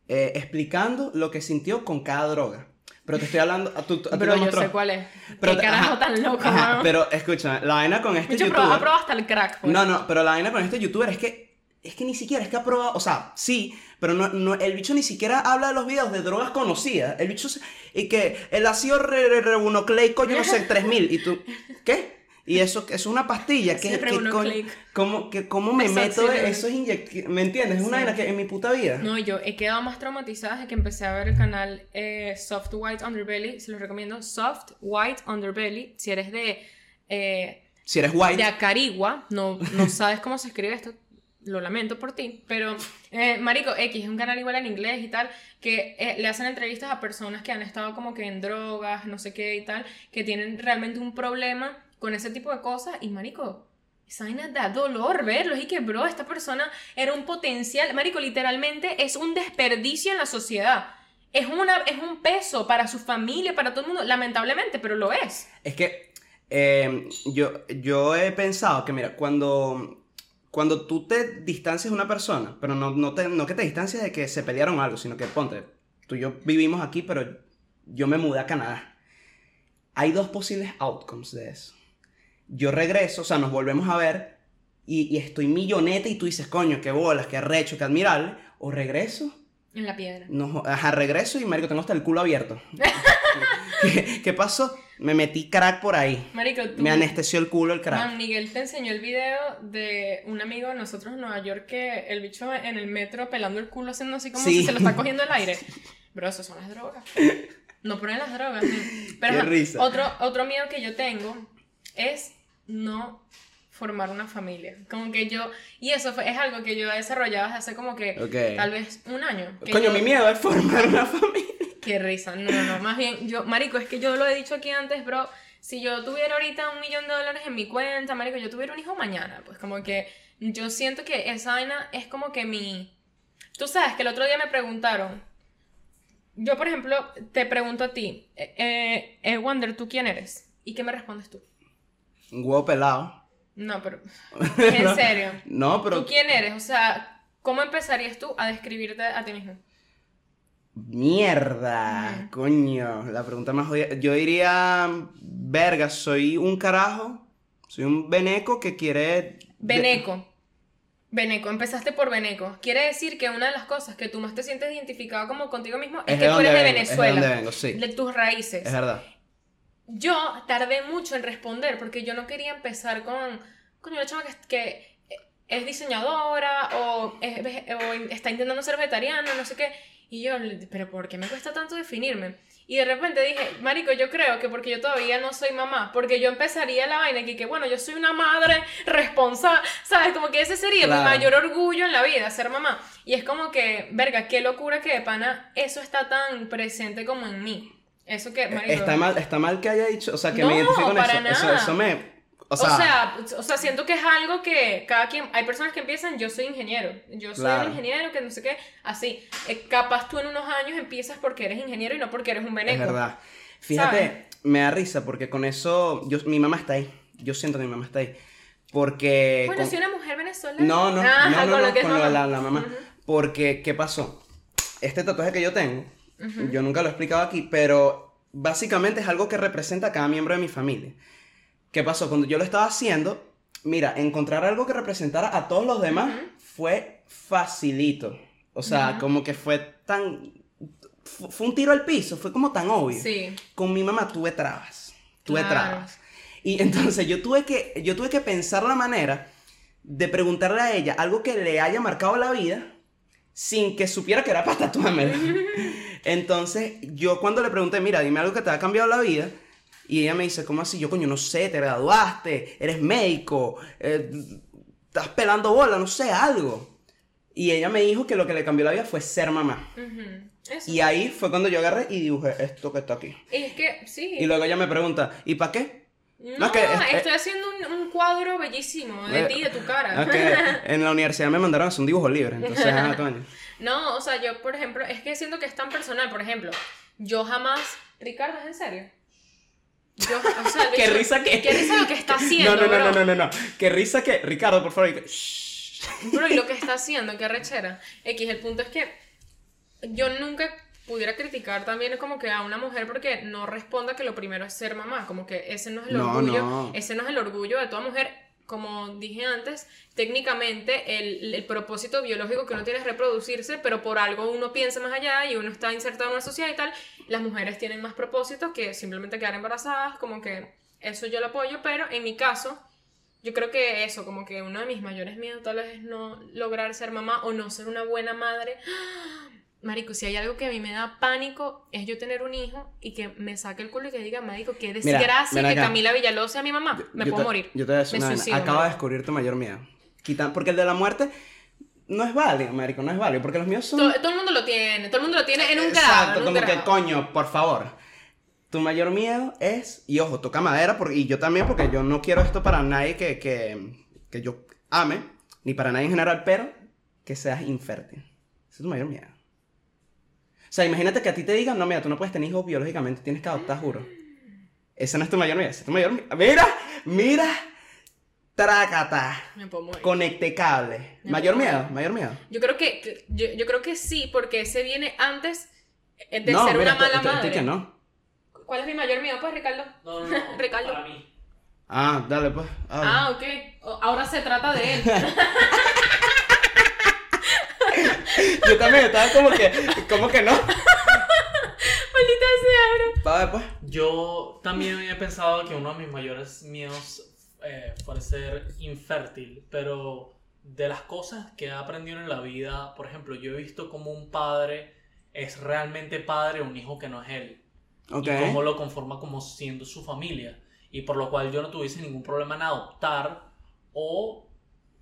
eh, explicando lo que sintió con cada droga. Pero te estoy hablando, Pero yo sé cuál es. Pero Qué carajo ajá, tan loco, ajá. Pero escúchame, la vaina con este Bicho, youtuber. ha probado hasta el crack, pues. No, no, pero la vaina con este youtuber es que es que ni siquiera es que ha probado, o sea, sí, pero no, no- el bicho ni siquiera habla de los videos de drogas conocidas. El bicho se- y que el ácido re- re- ribonucleico, yo no sé, 3000 y tú ¿qué? Y eso es una pastilla que, Ácido que ribonucleico. ¿cómo, que, cómo me meto sí. eso es inyect- ¿me entiendes? Es una Sí. vaina que en mi puta vida. No, yo he quedado más traumatizada desde que empecé a ver el canal eh, Soft White Underbelly. Se los recomiendo. Soft White Underbelly. Si eres de, eh, Si eres white, de Acarigua, no, no sabes cómo se escribe esto. Lo lamento por ti. Pero, eh, Marico X es un canal igual en inglés y tal. Que eh, le hacen entrevistas a personas que han estado como que en drogas, no sé qué y tal. Que tienen realmente un problema con ese tipo de cosas. Y, Marico. Esa vaina da dolor verlos y que, bro, esta persona era un potencial, marico, literalmente es un desperdicio en la sociedad. Es, una, es un peso para su familia, para todo el mundo, lamentablemente, pero lo es. Es que eh, yo, yo he pensado que, mira, cuando, cuando tú te distancias de una persona, pero no, no, te- no que te distancias de que se pelearon algo, sino que ponte, tú y yo vivimos aquí, pero yo me mudé a Canadá. Hay dos posibles outcomes de eso. Yo regreso, o sea, nos volvemos a ver y, y estoy milloneta y tú dices, coño, qué bolas, qué arrecho, qué admirable. O regreso En la piedra. no, ajá, regreso y marico, tengo hasta el culo abierto. ¿Qué, qué pasó? Me metí crack por ahí. Marico, tú. Me anestesió el culo el crack. Juan Miguel te enseñó el video de un amigo de nosotros en Nueva York que el bicho en el metro pelando el culo haciendo así como Sí. si se lo está cogiendo el aire. Bro, eso son las drogas. No ponen las drogas. ¿no? Pero Qué risa. Otro, otro miedo que yo tengo es no formar una familia. Como que yo, y eso fue, es algo que yo he desarrollado desde hace como que Ok. tal vez un año. Coño, yo- mi miedo es formar una familia. Qué risa, no, no, no, más bien, yo, marico, es que yo lo he dicho aquí antes, bro, si yo tuviera ahorita un millón de dólares en mi cuenta, marico, yo tuviera un hijo mañana, pues como que yo siento que esa vaina es como que mi... Tú sabes que el otro día me preguntaron, yo, por ejemplo, te pregunto a ti, eh, eh, eh, Wander, ¿tú quién eres? ¿Y qué me respondes tú? Un huevo pelado. No, pero. En serio. No, pero. ¿Tú quién eres? O sea, ¿cómo empezarías tú a describirte a ti mismo? Mierda, coño, la pregunta más jodida. Yo diría, verga, soy un carajo, soy un beneco que quiere... Beneco. Beneco, empezaste por Beneco. Quiere decir que una de las cosas que tú más te sientes identificado como contigo mismo es, Es que de tú eres de es de Venezuela. donde vengo, sí. De tus raíces. Es verdad. Yo tardé mucho en responder porque yo no quería empezar con, coño, la chama que, que es diseñadora o, es o está intentando ser vegetariana, no sé qué. Y yo, pero ¿por qué me cuesta tanto definirme? Y de repente dije, marico, yo creo que porque yo todavía no soy mamá, porque yo empezaría la vaina que, que bueno, yo soy una madre responsable, ¿sabes? Como que ese sería mi Claro. mayor orgullo en la vida, ser mamá. Y es como que, verga, qué locura que de pana eso está tan presente como en mí. Eso que, marico, Está mal, está mal que haya dicho, o sea, que No, me identifico con para eso. Eso, nada. eso me... O O sea, sea, o sea, siento que es algo que cada quien, hay personas que empiezan, yo soy ingeniero, yo soy Claro. un ingeniero que no sé qué, así. Eh, capaz tú en unos años empiezas porque eres ingeniero y no porque eres un es beneco. verdad. Fíjate, ¿Sabes? me da risa porque con eso, yo, mi mamá está ahí. Yo siento que mi mamá está ahí. Porque... Bueno, con- si una mujer venezolana. No, no, Ajá, no, no, con no, lo que es con mamá. la, la mamá. Porque, ¿qué pasó? Este tatuaje que yo tengo, Yo nunca lo he explicado aquí, pero básicamente es algo que representa a cada miembro de mi familia. ¿Qué pasó? Cuando yo lo estaba haciendo, mira, encontrar algo que representara a todos los demás fue facilito. O sea, como que fue tan... fu- Fue un tiro al piso, fue como tan obvio. Sí. Con mi mamá tuve trabas. Tuve Claro. trabas. Y entonces yo tuve que, yo tuve que pensar la manera de preguntarle a ella algo que le haya marcado la vida sin que supiera que era para tatuármelo. Entonces yo cuando le pregunté, mira, dime algo que te ha cambiado la vida. Y ella me dice, ¿cómo así? Yo, coño, no sé, te graduaste, eres médico, eh, estás pelando bola, no sé, algo. Y ella me dijo que lo que le cambió la vida fue ser mamá. Eso. Y ahí fue cuando yo agarré y dibujé esto que está aquí. Y es que, sí. Y luego ella me pregunta, ¿y para qué? No, es que es- estoy haciendo un, un cuadro bellísimo de Eh, ti, de tu cara. Es que en la universidad me mandaron a hacer un dibujo libre, entonces, ah, coño. No, o sea, yo, por ejemplo, es que siento que es tan personal. Por ejemplo, yo jamás. Ricardo, ¿es en serio? Yo, o sea, ¿Qué risa que- ¿Qué risa lo que está haciendo? No, no, no, bro? no, no, no, no. Qué risa que. Ricardo, por favor. Bro, y lo que está haciendo, qué rechera. X, el punto es que yo nunca pudiera criticar también como que a una mujer porque no responda que lo primero es ser mamá. Como que ese no es el No, orgullo. no. Ese no es el orgullo de toda mujer. Como dije antes, técnicamente el, el propósito biológico que uno tiene es reproducirse, pero por algo uno piensa más allá y uno está insertado en una sociedad y tal. Las mujeres tienen más propósitos que simplemente quedar embarazadas, como que eso yo lo apoyo, pero en mi caso, yo creo que eso, como que uno de mis mayores miedos tal vez es no lograr ser mamá o no ser una buena madre. Marico, si hay algo que a mí me da pánico es yo tener un hijo y que me saque el culo y que diga, marico, qué Mira, desgracia que. Camila Villalobos sea mi mamá. Me Yo puedo te- morir. Yo te voy a decir una suicido, Acaba de descubrir tu mayor miedo. Quitan, porque el de la muerte no es válido, marico, no es válido. Porque los míos son. Todo, todo el mundo lo tiene, todo el mundo lo tiene en un grado. Exacto, en un como que coño, por favor. Tu mayor miedo es, y ojo, toca madera, porque, y yo también, porque yo no quiero esto para nadie que, que, que yo ame, ni para nadie en general, pero que seas infértil. Ese es tu mayor miedo. O sea, imagínate que a ti te digan, no, mira, tú no puedes tener hijos biológicamente, tienes que adoptar, juro. Ese no es tu mayor miedo, ese es tu mayor miedo. Mira, mira, tracata, Me puedo morir. conecte cable. Me Mayor puedo miedo, mayor miedo. Yo creo que, yo, yo creo que sí, porque ese viene antes eh, de no, ser mira, una mala madre. que no. ¿Cuál es mi mayor miedo, pues, Ricardo? No, no, no. Ricardo. Para mí. Ah, dale, pues. habla. Ah, ok. O- Ahora se trata de él. Yo también estaba como que, como que no. Maldita sea, bro. Va, pues. Yo también he pensado que uno de mis mayores miedos eh, fuera ser infértil, pero de las cosas que he aprendido en la vida, por ejemplo, yo he visto como un padre es realmente padre a un hijo que no es él. Ok. y cómo lo conforma como siendo su familia. Y por lo cual yo no tuviese ningún problema en adoptar o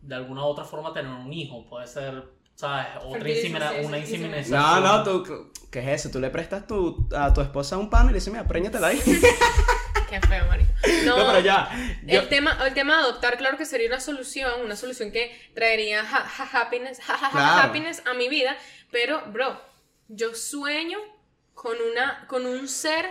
de alguna otra forma tener un hijo. Puede ser, ¿sabes? Otra insemina- una inseminación. No, no, tú, ¿qué es eso? Tú le prestas tu, a tu esposa un pan y le dices, mira, préñatela ahí. Qué feo, marico. No, No, pero ya. yo- El tema, el tema de adoptar, claro que sería una solución, una solución que traería ja- ja- happiness, ja- Claro. happiness a mi vida, pero, bro, yo sueño con, una, con un ser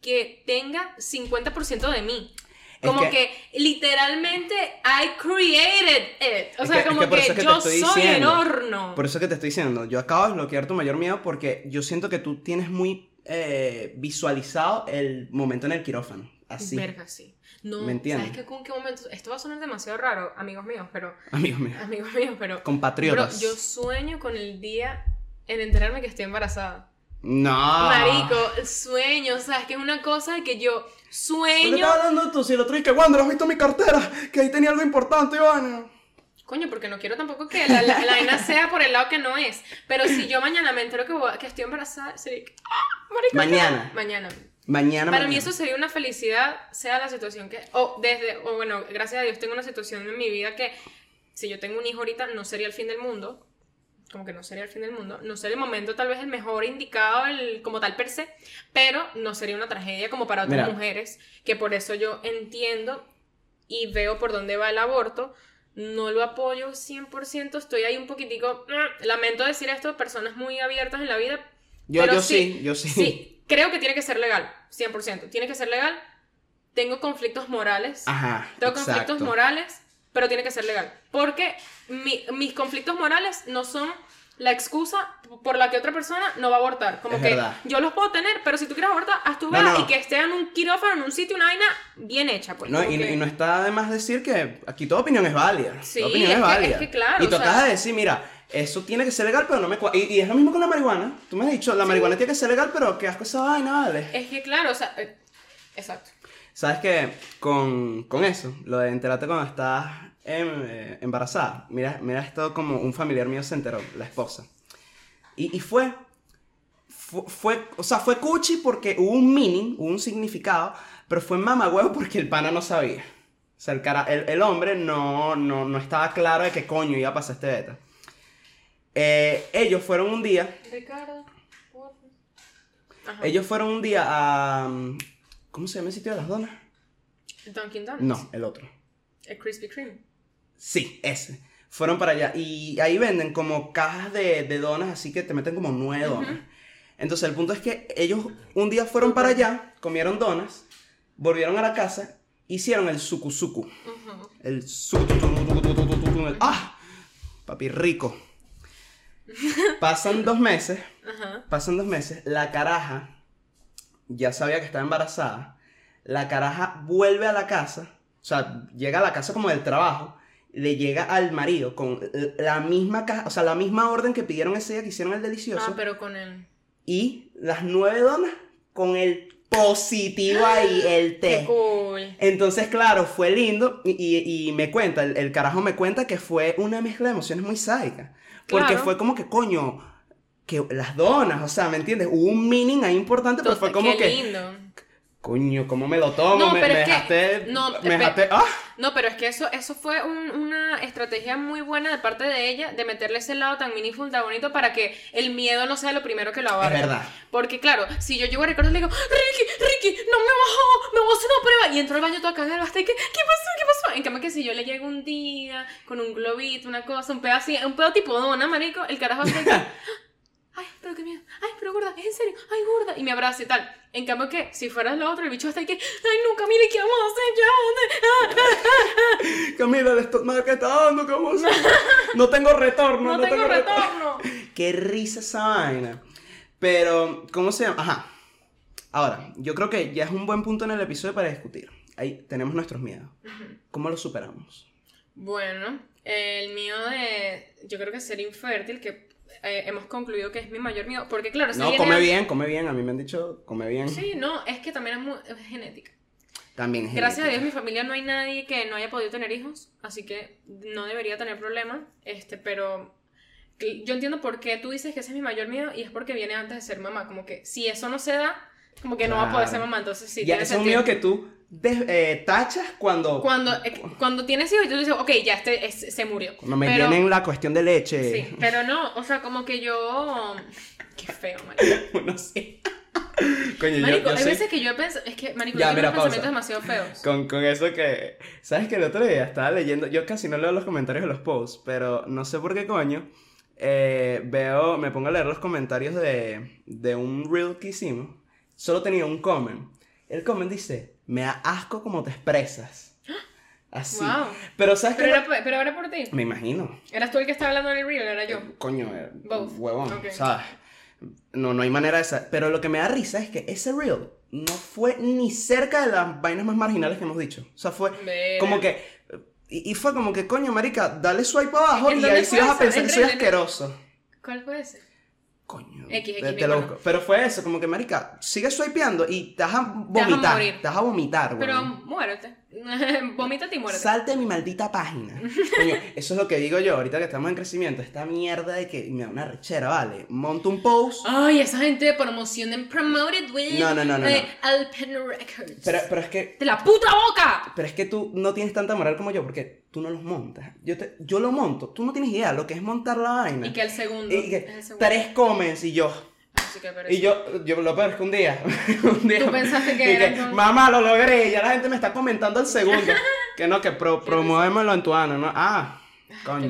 que tenga 50% de mí. Es Como que- que, literalmente I created it. O sea, que- como que que, es que te yo soy el diciendo. horno. Por eso que te estoy diciendo, yo acabo de desbloquear tu mayor miedo porque yo siento que tú tienes muy eh, visualizado el momento en el quirófano. Así. Verga, sí. No, ¿Me entiendes? ¿sabes qué? ¿Con qué momento? Esto va a sonar demasiado raro, amigos míos, pero... Amigos míos. Amigos míos, pero... Compatriotas. yo sueño con el día en enterarme que estoy embarazada. No. Marico, sueño, o sea, es que es una cosa que yo ¿Qué sueño... estás hablando tú? Si el otro día que, Wander, ¿has visto mi cartera? Que ahí tenía algo importante, Iván. Coño, porque no quiero tampoco que la, la, la vaina sea por el lado que no es. Pero si yo mañana me entero que, voy- que estoy embarazada, sería que... ¡Ah, marico, Mañana. Mañana. Mañana. Para mí eso sería una felicidad, sea la situación que... O desde... O bueno, gracias a Dios tengo una situación en mi vida que si yo tengo un hijo ahorita no sería el fin del mundo. Como que no sería el fin del mundo. No sería el momento tal vez el mejor indicado el, como tal per se. Pero no sería una tragedia como para otras Mira. mujeres. Que por eso yo entiendo y veo por dónde va el aborto. No lo apoyo 100%. Estoy ahí un poquitico... "Mm". Lamento decir esto, personas muy abiertas en la vida. Yo, pero yo sí, yo sí. Sí, creo que tiene que ser legal, 100%. Tiene que ser legal. Tengo conflictos morales. Ajá. Tengo exacto. conflictos morales, pero tiene que ser legal. Porque mi- mis conflictos morales no son la excusa por la que otra persona no va a abortar. Como Es que verdad. yo los puedo tener, pero si tú quieres abortar, haz tu No, no. y que esté en un quirófano, en un sitio, una vaina bien hecha. Pues, No, y, que- y no está de más decir que aquí toda opinión es válida. Sí, toda opinión es es, que- válida. es que claro, Y tú acabas de decir, mira, eso tiene que ser legal, pero no me y, y es lo mismo con la marihuana. Tú me has dicho, la marihuana tiene que ser legal, pero qué asco esa vaina, vale. Es que claro, o sea, eh, exacto. ¿Sabes qué? Con, con eso, lo de enterarte cuando estás em, eh, embarazada. Mira, mira esto como un familiar mío se enteró, la esposa. Y, y fue, fue, fue- o sea, fue cuchi porque hubo un meaning, hubo un significado, pero fue mamagüevo porque el pana no sabía. O sea, el, cara, el, el hombre no, no, no estaba claro de qué coño iba a pasar este beta. Eh, ellos fueron un día, Ricardo, ellos fueron un día a... ¿Cómo se llama el sitio de las donas? Dunkin' Donuts. No, el otro. El Krispy Kreme. Sí, ese. Fueron para allá y ahí venden como cajas de, de donas, así que te meten como nueve donas. Uh. Entonces el punto es que ellos un día fueron para allá, comieron donas, volvieron a la casa, hicieron el sukusuku. Uh -huh. El suku. ¡Ah! Papi rico. Pasan dos meses. Pasan dos meses. La caraja ya sabía que estaba embarazada. La caraja vuelve a la casa, o sea, llega a la casa como del trabajo, le llega al marido con la misma caja, o sea, la misma orden que pidieron ese día que hicieron el delicioso Ah, pero con el... y las nueve donas con el positivo ahí, el Qué té. cool. Entonces, claro, fue lindo y, y- y me cuenta, el, el carajo me cuenta que fue una mezcla de emociones muy sádica. Porque Claro. fue como que, coño, que las donas, o sea, ¿me entiendes? Hubo un meaning ahí importante, pero fue como Qué que, lindo. coño, ¿cómo me lo tomo? No, me, pero me es que- dejaste, no, me dejaste, ¡ah! No, pero es que eso, eso fue un- una estrategia muy buena de parte de ella de meterle ese lado tan meaningful, tan bonito para que el miedo no sea lo primero que lo abarque. Es verdad. Porque claro, si yo llego a Ricardo y le digo, Ricky, Ricky, no me bajó, me voy a hacer una prueba. Y entro al baño toda cagada hasta que, ¿qué pasó? ¿Qué pasó? En cambio que si yo le llego un día con un globito, una cosa, un pedo así, un pedo tipo dona, marico, el carajo hace pero qué miedo, ay, pero gorda, es en serio, ay, gorda, y me abraza y tal. En cambio que si fueras lo otro, el bicho está ahí que, ay, no, Camila, ¿qué vamos a hacer? ¿Qué vamos a hacer? Camila, el stock market está dando, ¿cómo se- No tengo retorno, No, tengo retorno. Qué risa esa vaina. Pero, ¿cómo se llama? Ajá. Ahora, yo creo que ya es un buen punto en el episodio para discutir. Ahí tenemos nuestros miedos. ¿Cómo los superamos? Bueno, el miedo de, yo creo que ser infértil, que eh, hemos concluido que es mi mayor miedo, porque claro, ese No, come a- bien, come bien. A mí me han dicho, come bien. Sí, no, es que también es, muy, es genética. También es Gracias a Dios, genética. mi familia no hay nadie que no haya podido tener hijos, así que no debería tener problema. Este, pero yo entiendo por qué tú dices que ese es mi mayor miedo y es porque viene antes de ser mamá. Como que si eso no se da, como que no va a poder Claro. ser mamá. Entonces sí, ya, es un miedo que tú eh, tachas cuando, Cuando, eh, cuando tienes hijos y tú dices, ok, ya este es- se murió. cuando me pero, vienen la cuestión de leche. Sí, pero no, o sea, como que yo. Qué feo, marico. no sé. Coño, Marico, yo hay soy- veces que yo pienso. Es que, marico, Ya, yo tengo mira, unos pausa. pensamientos demasiado feos. Con, con eso que. ¿Sabes que el otro día estaba leyendo? Yo casi no leo los comentarios de los posts, pero no sé por qué coño. eh, veo, me pongo a leer los comentarios de, de un reel que hicimos. Solo tenía un comment. El comment dice, me da asco como te expresas. Así. Wow. Pero ¿sabes Pero qué? era, pero era por ti. Me imagino. ¿Eras tú el que estaba hablando en el reel? Era yo. Coño, eh, Both. huevón, Ok. ¿sabes? No, no hay manera de sa- Pero lo que me da risa es que ese reel no fue ni cerca de las vainas más marginales que hemos dicho. O sea, fue como que... Y, y fue como que, coño, marica, dale swipe abajo ¿En y ahí sí vas a pensar ¿En que soy asqueroso. ¿Cuál fue ese? Coño, X, te, X, te lo ninguno. busco. Pero fue eso, como que, marica, sigue swipeando y te vas a vomitar. morir. Te vas a vomitar, Pero weón. muérete. Vomítate y muérete. Salte de mi maldita página. Coño, eso es lo que digo yo, ahorita que estamos en crecimiento, esta mierda de que me da una rechera, ¿vale? Monto un post, Ay, esa gente de promoción en Promoted with No, no, no, no, eh, no. Alpen Records. pero, pero es que... ¡De la puta boca! Pero es que tú no tienes tanta moral como yo, porque tú no los montas. Yo, te, yo lo monto, tú no tienes idea lo que es montar la vaina. Y que el segundo. Y que el segundo. tres comments y yo... Que Y yo, yo lo peor es que un día, un día Tú pensaste que era con- mamá, lo logré, y ya la gente me está comentando el segundo. que no, que pro, promuévemelo en tu ano, ¿no? Ah, coño.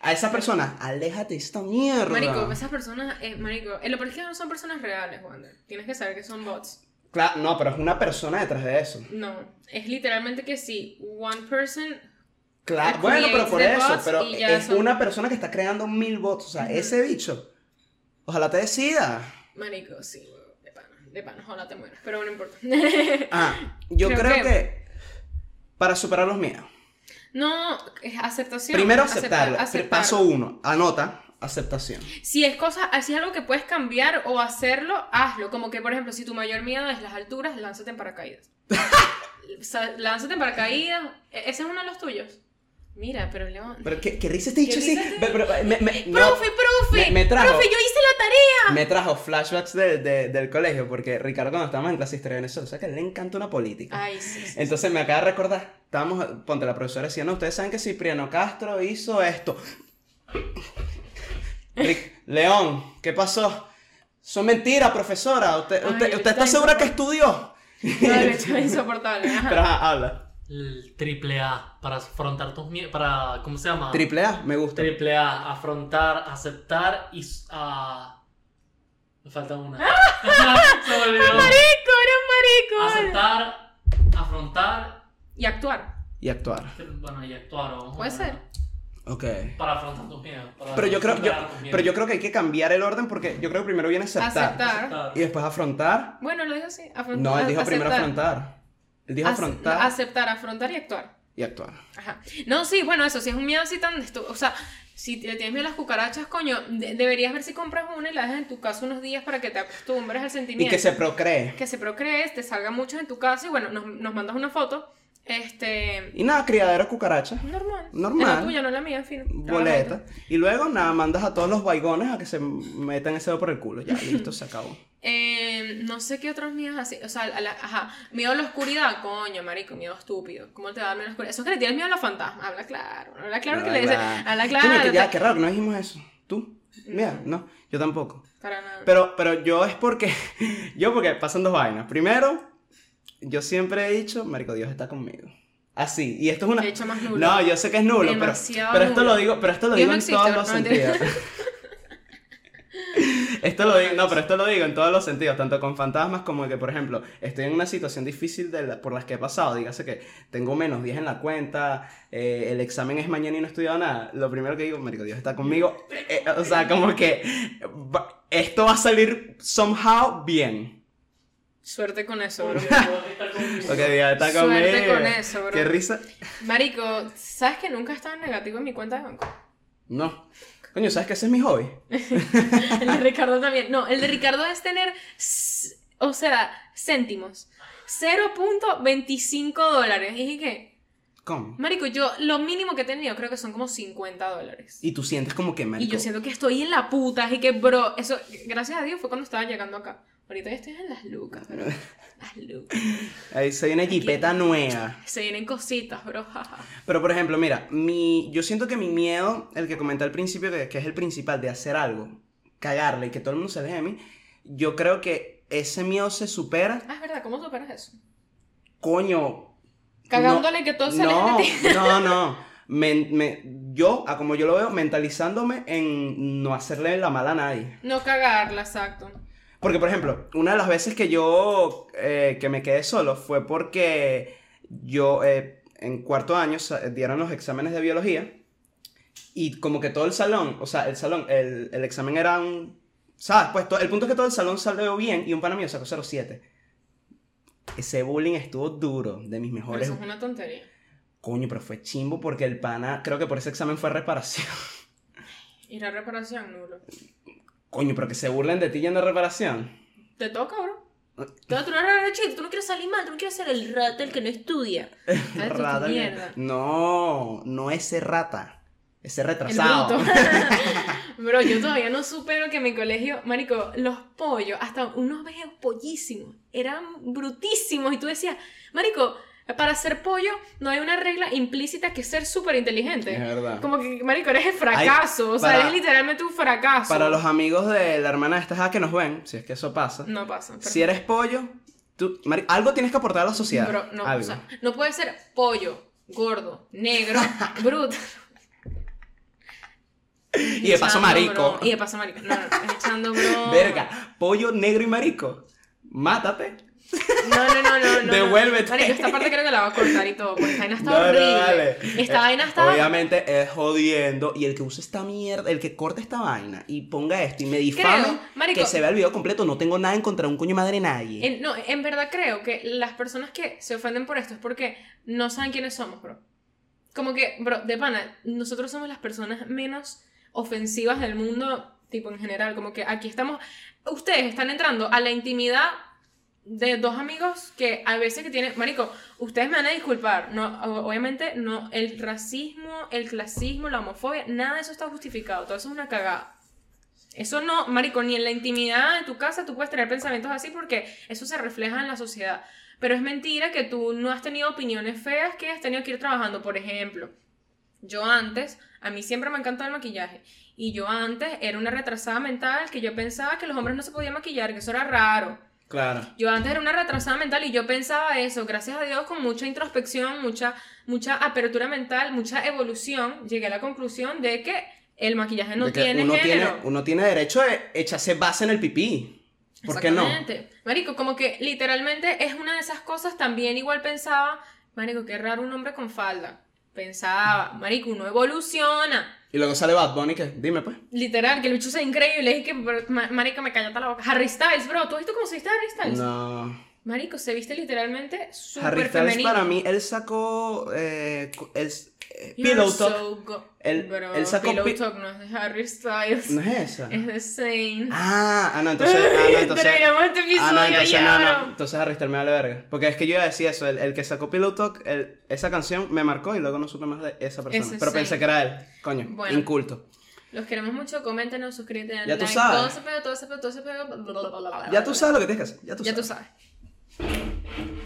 A esa persona, aléjate de esta mierda. Marico, esas personas, eh, marico, eh, lo peor es que no son personas reales, Wander. Tienes que saber que son bots. Claro, no, pero es una persona detrás de eso. No, es literalmente que sí, one person, Claro, bueno, pero por eso, pero es son- una persona que está creando mil bots. O sea, ese bicho, ojalá te decida. marico, sí, de pana, de pana, ojalá te mueras, pero no importa. Ah, yo Creo creo, que- que... para superar los miedos. no, es aceptación. Primero aceptar- aceptarlo. aceptarlo. Paso uno, anota, aceptación. Si es cosa, si es algo que puedes cambiar o hacerlo, hazlo. Como que, por ejemplo, si tu mayor miedo es las alturas, lánzate en paracaídas. Lánzate en paracaídas. E- Ese es uno de los tuyos. Mira, pero León. Pero qué, qué risa este dicho ¿Qué así. te- pero- me, me- no, profe, profe, me- me trajo- profe, yo hice la tarea. me trajo flashbacks de- de- del colegio porque Ricardo cuando estábamos en clase de historia de Venezuela, o sea que le encanta una política. Ay, sí, sí. Entonces me acaba de recordar, estábamos, ponte la profesora decía, no, ustedes saben que Cipriano Castro hizo esto. León, ¿qué pasó? Son mentiras, profesora. ¿Usted, Ay, usted, él ¿usted está está segura que estudió? Vale, esto es insoportable. ajá. Pero ajá, habla. El triple A, para afrontar tus miedos, para, ¿cómo se llama? Triple A, me gusta. Triple A, afrontar, aceptar y... ah, me falta una. Se me olvidó. Marico, eres marico. Aceptar, afrontar, Y actuar. Y actuar. bueno, y actuar. vamos Puede ser. Ok. Para afrontar tus miedos. para Pero yo creo, yo, superar tus miedos. pero yo creo que hay que cambiar el orden porque yo creo que primero viene aceptar. Aceptar. Aceptar. Y después afrontar. Bueno, lo dijo así. afrontar- No, él dijo primero afrontar. Dijo afrontar Aceptar, afrontar y actuar. y actuar. Ajá. No, sí, bueno, eso, si es un miedo así tan... O sea, si te tienes miedo a las cucarachas, coño, de- deberías ver si compras una y la dejas en tu casa unos días para que te acostumbres al Y sentimiento. que se procree. Que se procrees, te salga mucho en tu casa y bueno, nos, nos mandas una foto. Este... Y nada, criadero de cucarachas. Normal. Normal. La tuya, no la mía, en fin. Boleta. Y luego nada, mandas a todos los baigones a que se metan ese dedo por el culo. Ya, listo, se acabó. Eh, no sé qué otros miedos así. O sea, a la- ajá. Miedo a la oscuridad, coño, marico, miedo estúpido. ¿Cómo te da miedo a la oscuridad? Eso es que le tienes miedo a los fantasmas. Habla claro. Habla claro que le dices. Habla claro. Coño, que ya, qué raro no dijimos eso. ¿Tú? Mira, no, yo tampoco. Para nada. Pero, pero yo es porque. Yo porque pasan dos vainas. Primero, yo siempre he dicho, Marico, Dios está conmigo. Así. Y esto es una. De hecho, más nulo. No, yo sé que es nulo, pero, pero esto nulo. lo digo, pero esto lo Dios digo no en todos los sentidos. Esto lo digo, no, pero esto lo digo en todos los sentidos, tanto con fantasmas como que, por ejemplo, estoy en una situación difícil de la- por las que he pasado, dígase que tengo menos 10 en la cuenta, eh, el examen es mañana y no he estudiado nada, lo primero que digo, Marico, Dios está conmigo, eh, eh, o sea, como que esto va a salir somehow bien. Suerte con eso, bro. Ok, Dios está Suerte con eso, bro. Qué risa. Marico, ¿sabes que nunca estaba en negativo en mi cuenta de banco? No. Coño, ¿sabes que ese es mi hobby? El de Ricardo también. No, el de Ricardo es tener, o sea, céntimos. 0.25 dólares. Y dije que, ¿Cómo? Marico, yo lo mínimo que he tenido creo que son como 50 dólares. Y tú sientes como que, Y Marico, yo siento que estoy en la puta. Así que, bro, eso, gracias a Dios, fue cuando estaba llegando acá. Ahorita ya estoy en las lucas, bro. Las lucas. ahí se viene jipeta nueva. Se vienen cositas, bro. Pero por ejemplo, mira, mi, yo siento que mi miedo, el que comenté al principio, que, que es el principal de hacer algo, cagarle y que todo el mundo se aleje de mí, yo creo que ese miedo se supera, Ah, es verdad, ¿cómo superas eso? coño. Cagándole que todo se no, de ti. No, no. men- me- yo, a como yo lo veo, mentalizándome en no hacerle la mala a nadie. No cagarla, exacto. Porque, por ejemplo, una de las veces que yo eh, que me quedé solo fue porque yo eh, en cuarto año sa- dieron los exámenes de biología y como que todo el salón, o sea, el salón, el, el examen era un... ¿Sabes? Pues el punto es que todo el salón salió bien y un pana mío sacó 07. Ese bullying estuvo duro, de mis Pero mejores... eso es una tontería. Coño, pero fue chimbo porque el pana, creo que por ese examen fue reparación. Ir a reparación, nulo. Coño, pero que se burlen de ti yendo a reparación. Te toca, bro. Tú, tú, no eres chico, tú no quieres salir mal, tú no quieres ser el rata, el que no estudia. Tu Rata mierda. No, no ese rata. Ese El retrasado. bruto. Bro, yo todavía no supero que en mi colegio, marico, los pollos, hasta unos vejos pollísimos, eran brutísimos. Y tú decías, marico, para ser pollo no hay una regla implícita que ser súper inteligente. Es verdad. Como que, marico, eres el fracaso. o sea, para- eres literalmente un fracaso. Para los amigos de la hermana de esta jada que nos ven, si es que eso pasa, No pasa. si eres pollo, tú, mari- algo tienes que aportar a la sociedad. Bro, no, algo. o sea, no puede ser pollo, gordo, negro, bruto. y de paso marico. Y de paso marico. No, no, echando broma. Verga, pollo negro y marico. Mátate. No, no, no, no. no Devuélvete. Marico, esta parte creo que la va a cortar y todo, porque esta vaina está No, no, horrible. dale. Esta Eh, vaina está... Obviamente es jodiendo. Y el que use esta mierda, el que corte esta vaina y ponga esto y me difame, marico. que se vea el video completo, no tengo nada en contra de un coño madre nadie. En- no, en verdad creo que las personas que se ofenden por esto es porque no saben quiénes somos, bro. Como que, bro, de pana, nosotros somos las personas menos ofensivas del mundo, tipo en general. Como que aquí estamos. Ustedes están entrando a la intimidad de dos amigos que a veces que tienen. Marico, ustedes me van a disculpar. No, obviamente, no. El racismo, el clasismo, la homofobia, nada de eso está justificado. Todo eso es una cagada. Eso no, marico, ni en la intimidad de tu casa tú puedes tener pensamientos así porque eso se refleja en la sociedad. Pero es mentira que tú no has tenido opiniones feas que has tenido que ir trabajando. Por ejemplo, yo antes, a mí siempre me encantó el maquillaje. Y yo antes era una retrasada mental que yo pensaba que los hombres no se podían maquillar, que eso era raro. Claro. Yo antes era una retrasada mental y yo pensaba eso, gracias a Dios, con mucha introspección, mucha, mucha apertura mental, mucha evolución, llegué a la conclusión de que el maquillaje no tiene uno género. tiene uno tiene derecho de echarse base en el pipí. ¿Por qué no? Marico, como que literalmente es una de esas cosas, también igual pensaba, Marico, qué raro un hombre con falda. Pensaba, Marico, uno evoluciona. Y luego sale Bad Bunny que, dime pues. Literal, que el bicho sea increíble. Y que, Marico, me callate la boca. Harry Styles, bro, ¿tú has visto cómo se viste Harry Styles? No. Marico, se viste literalmente Harry súper Styles femenino. para mí, él sacó eh, You're Pillow Talk. so Él- Bro, él sacó Pillow pi- Talk no es de Harry Styles. ¿No es esa? Es de Zayn. Ah, ah, no, entonces, ah, no, entonces, este episodio ah, no, entonces, ya, no, no, entonces Harry Styles me vale verga. Porque es que yo iba a decir eso, el, el que sacó Pillow Talk, el- esa canción me marcó y luego no supe más de esa persona. Ese Pero pensé que era él, coño, Bueno. inculto. Los queremos mucho, coméntenos, suscríbete, Ya tú like, sabes. todo todo todo bla, bla, Ya tú sabes lo que tienes que hacer, ya tú Ya tú sabes. sabes.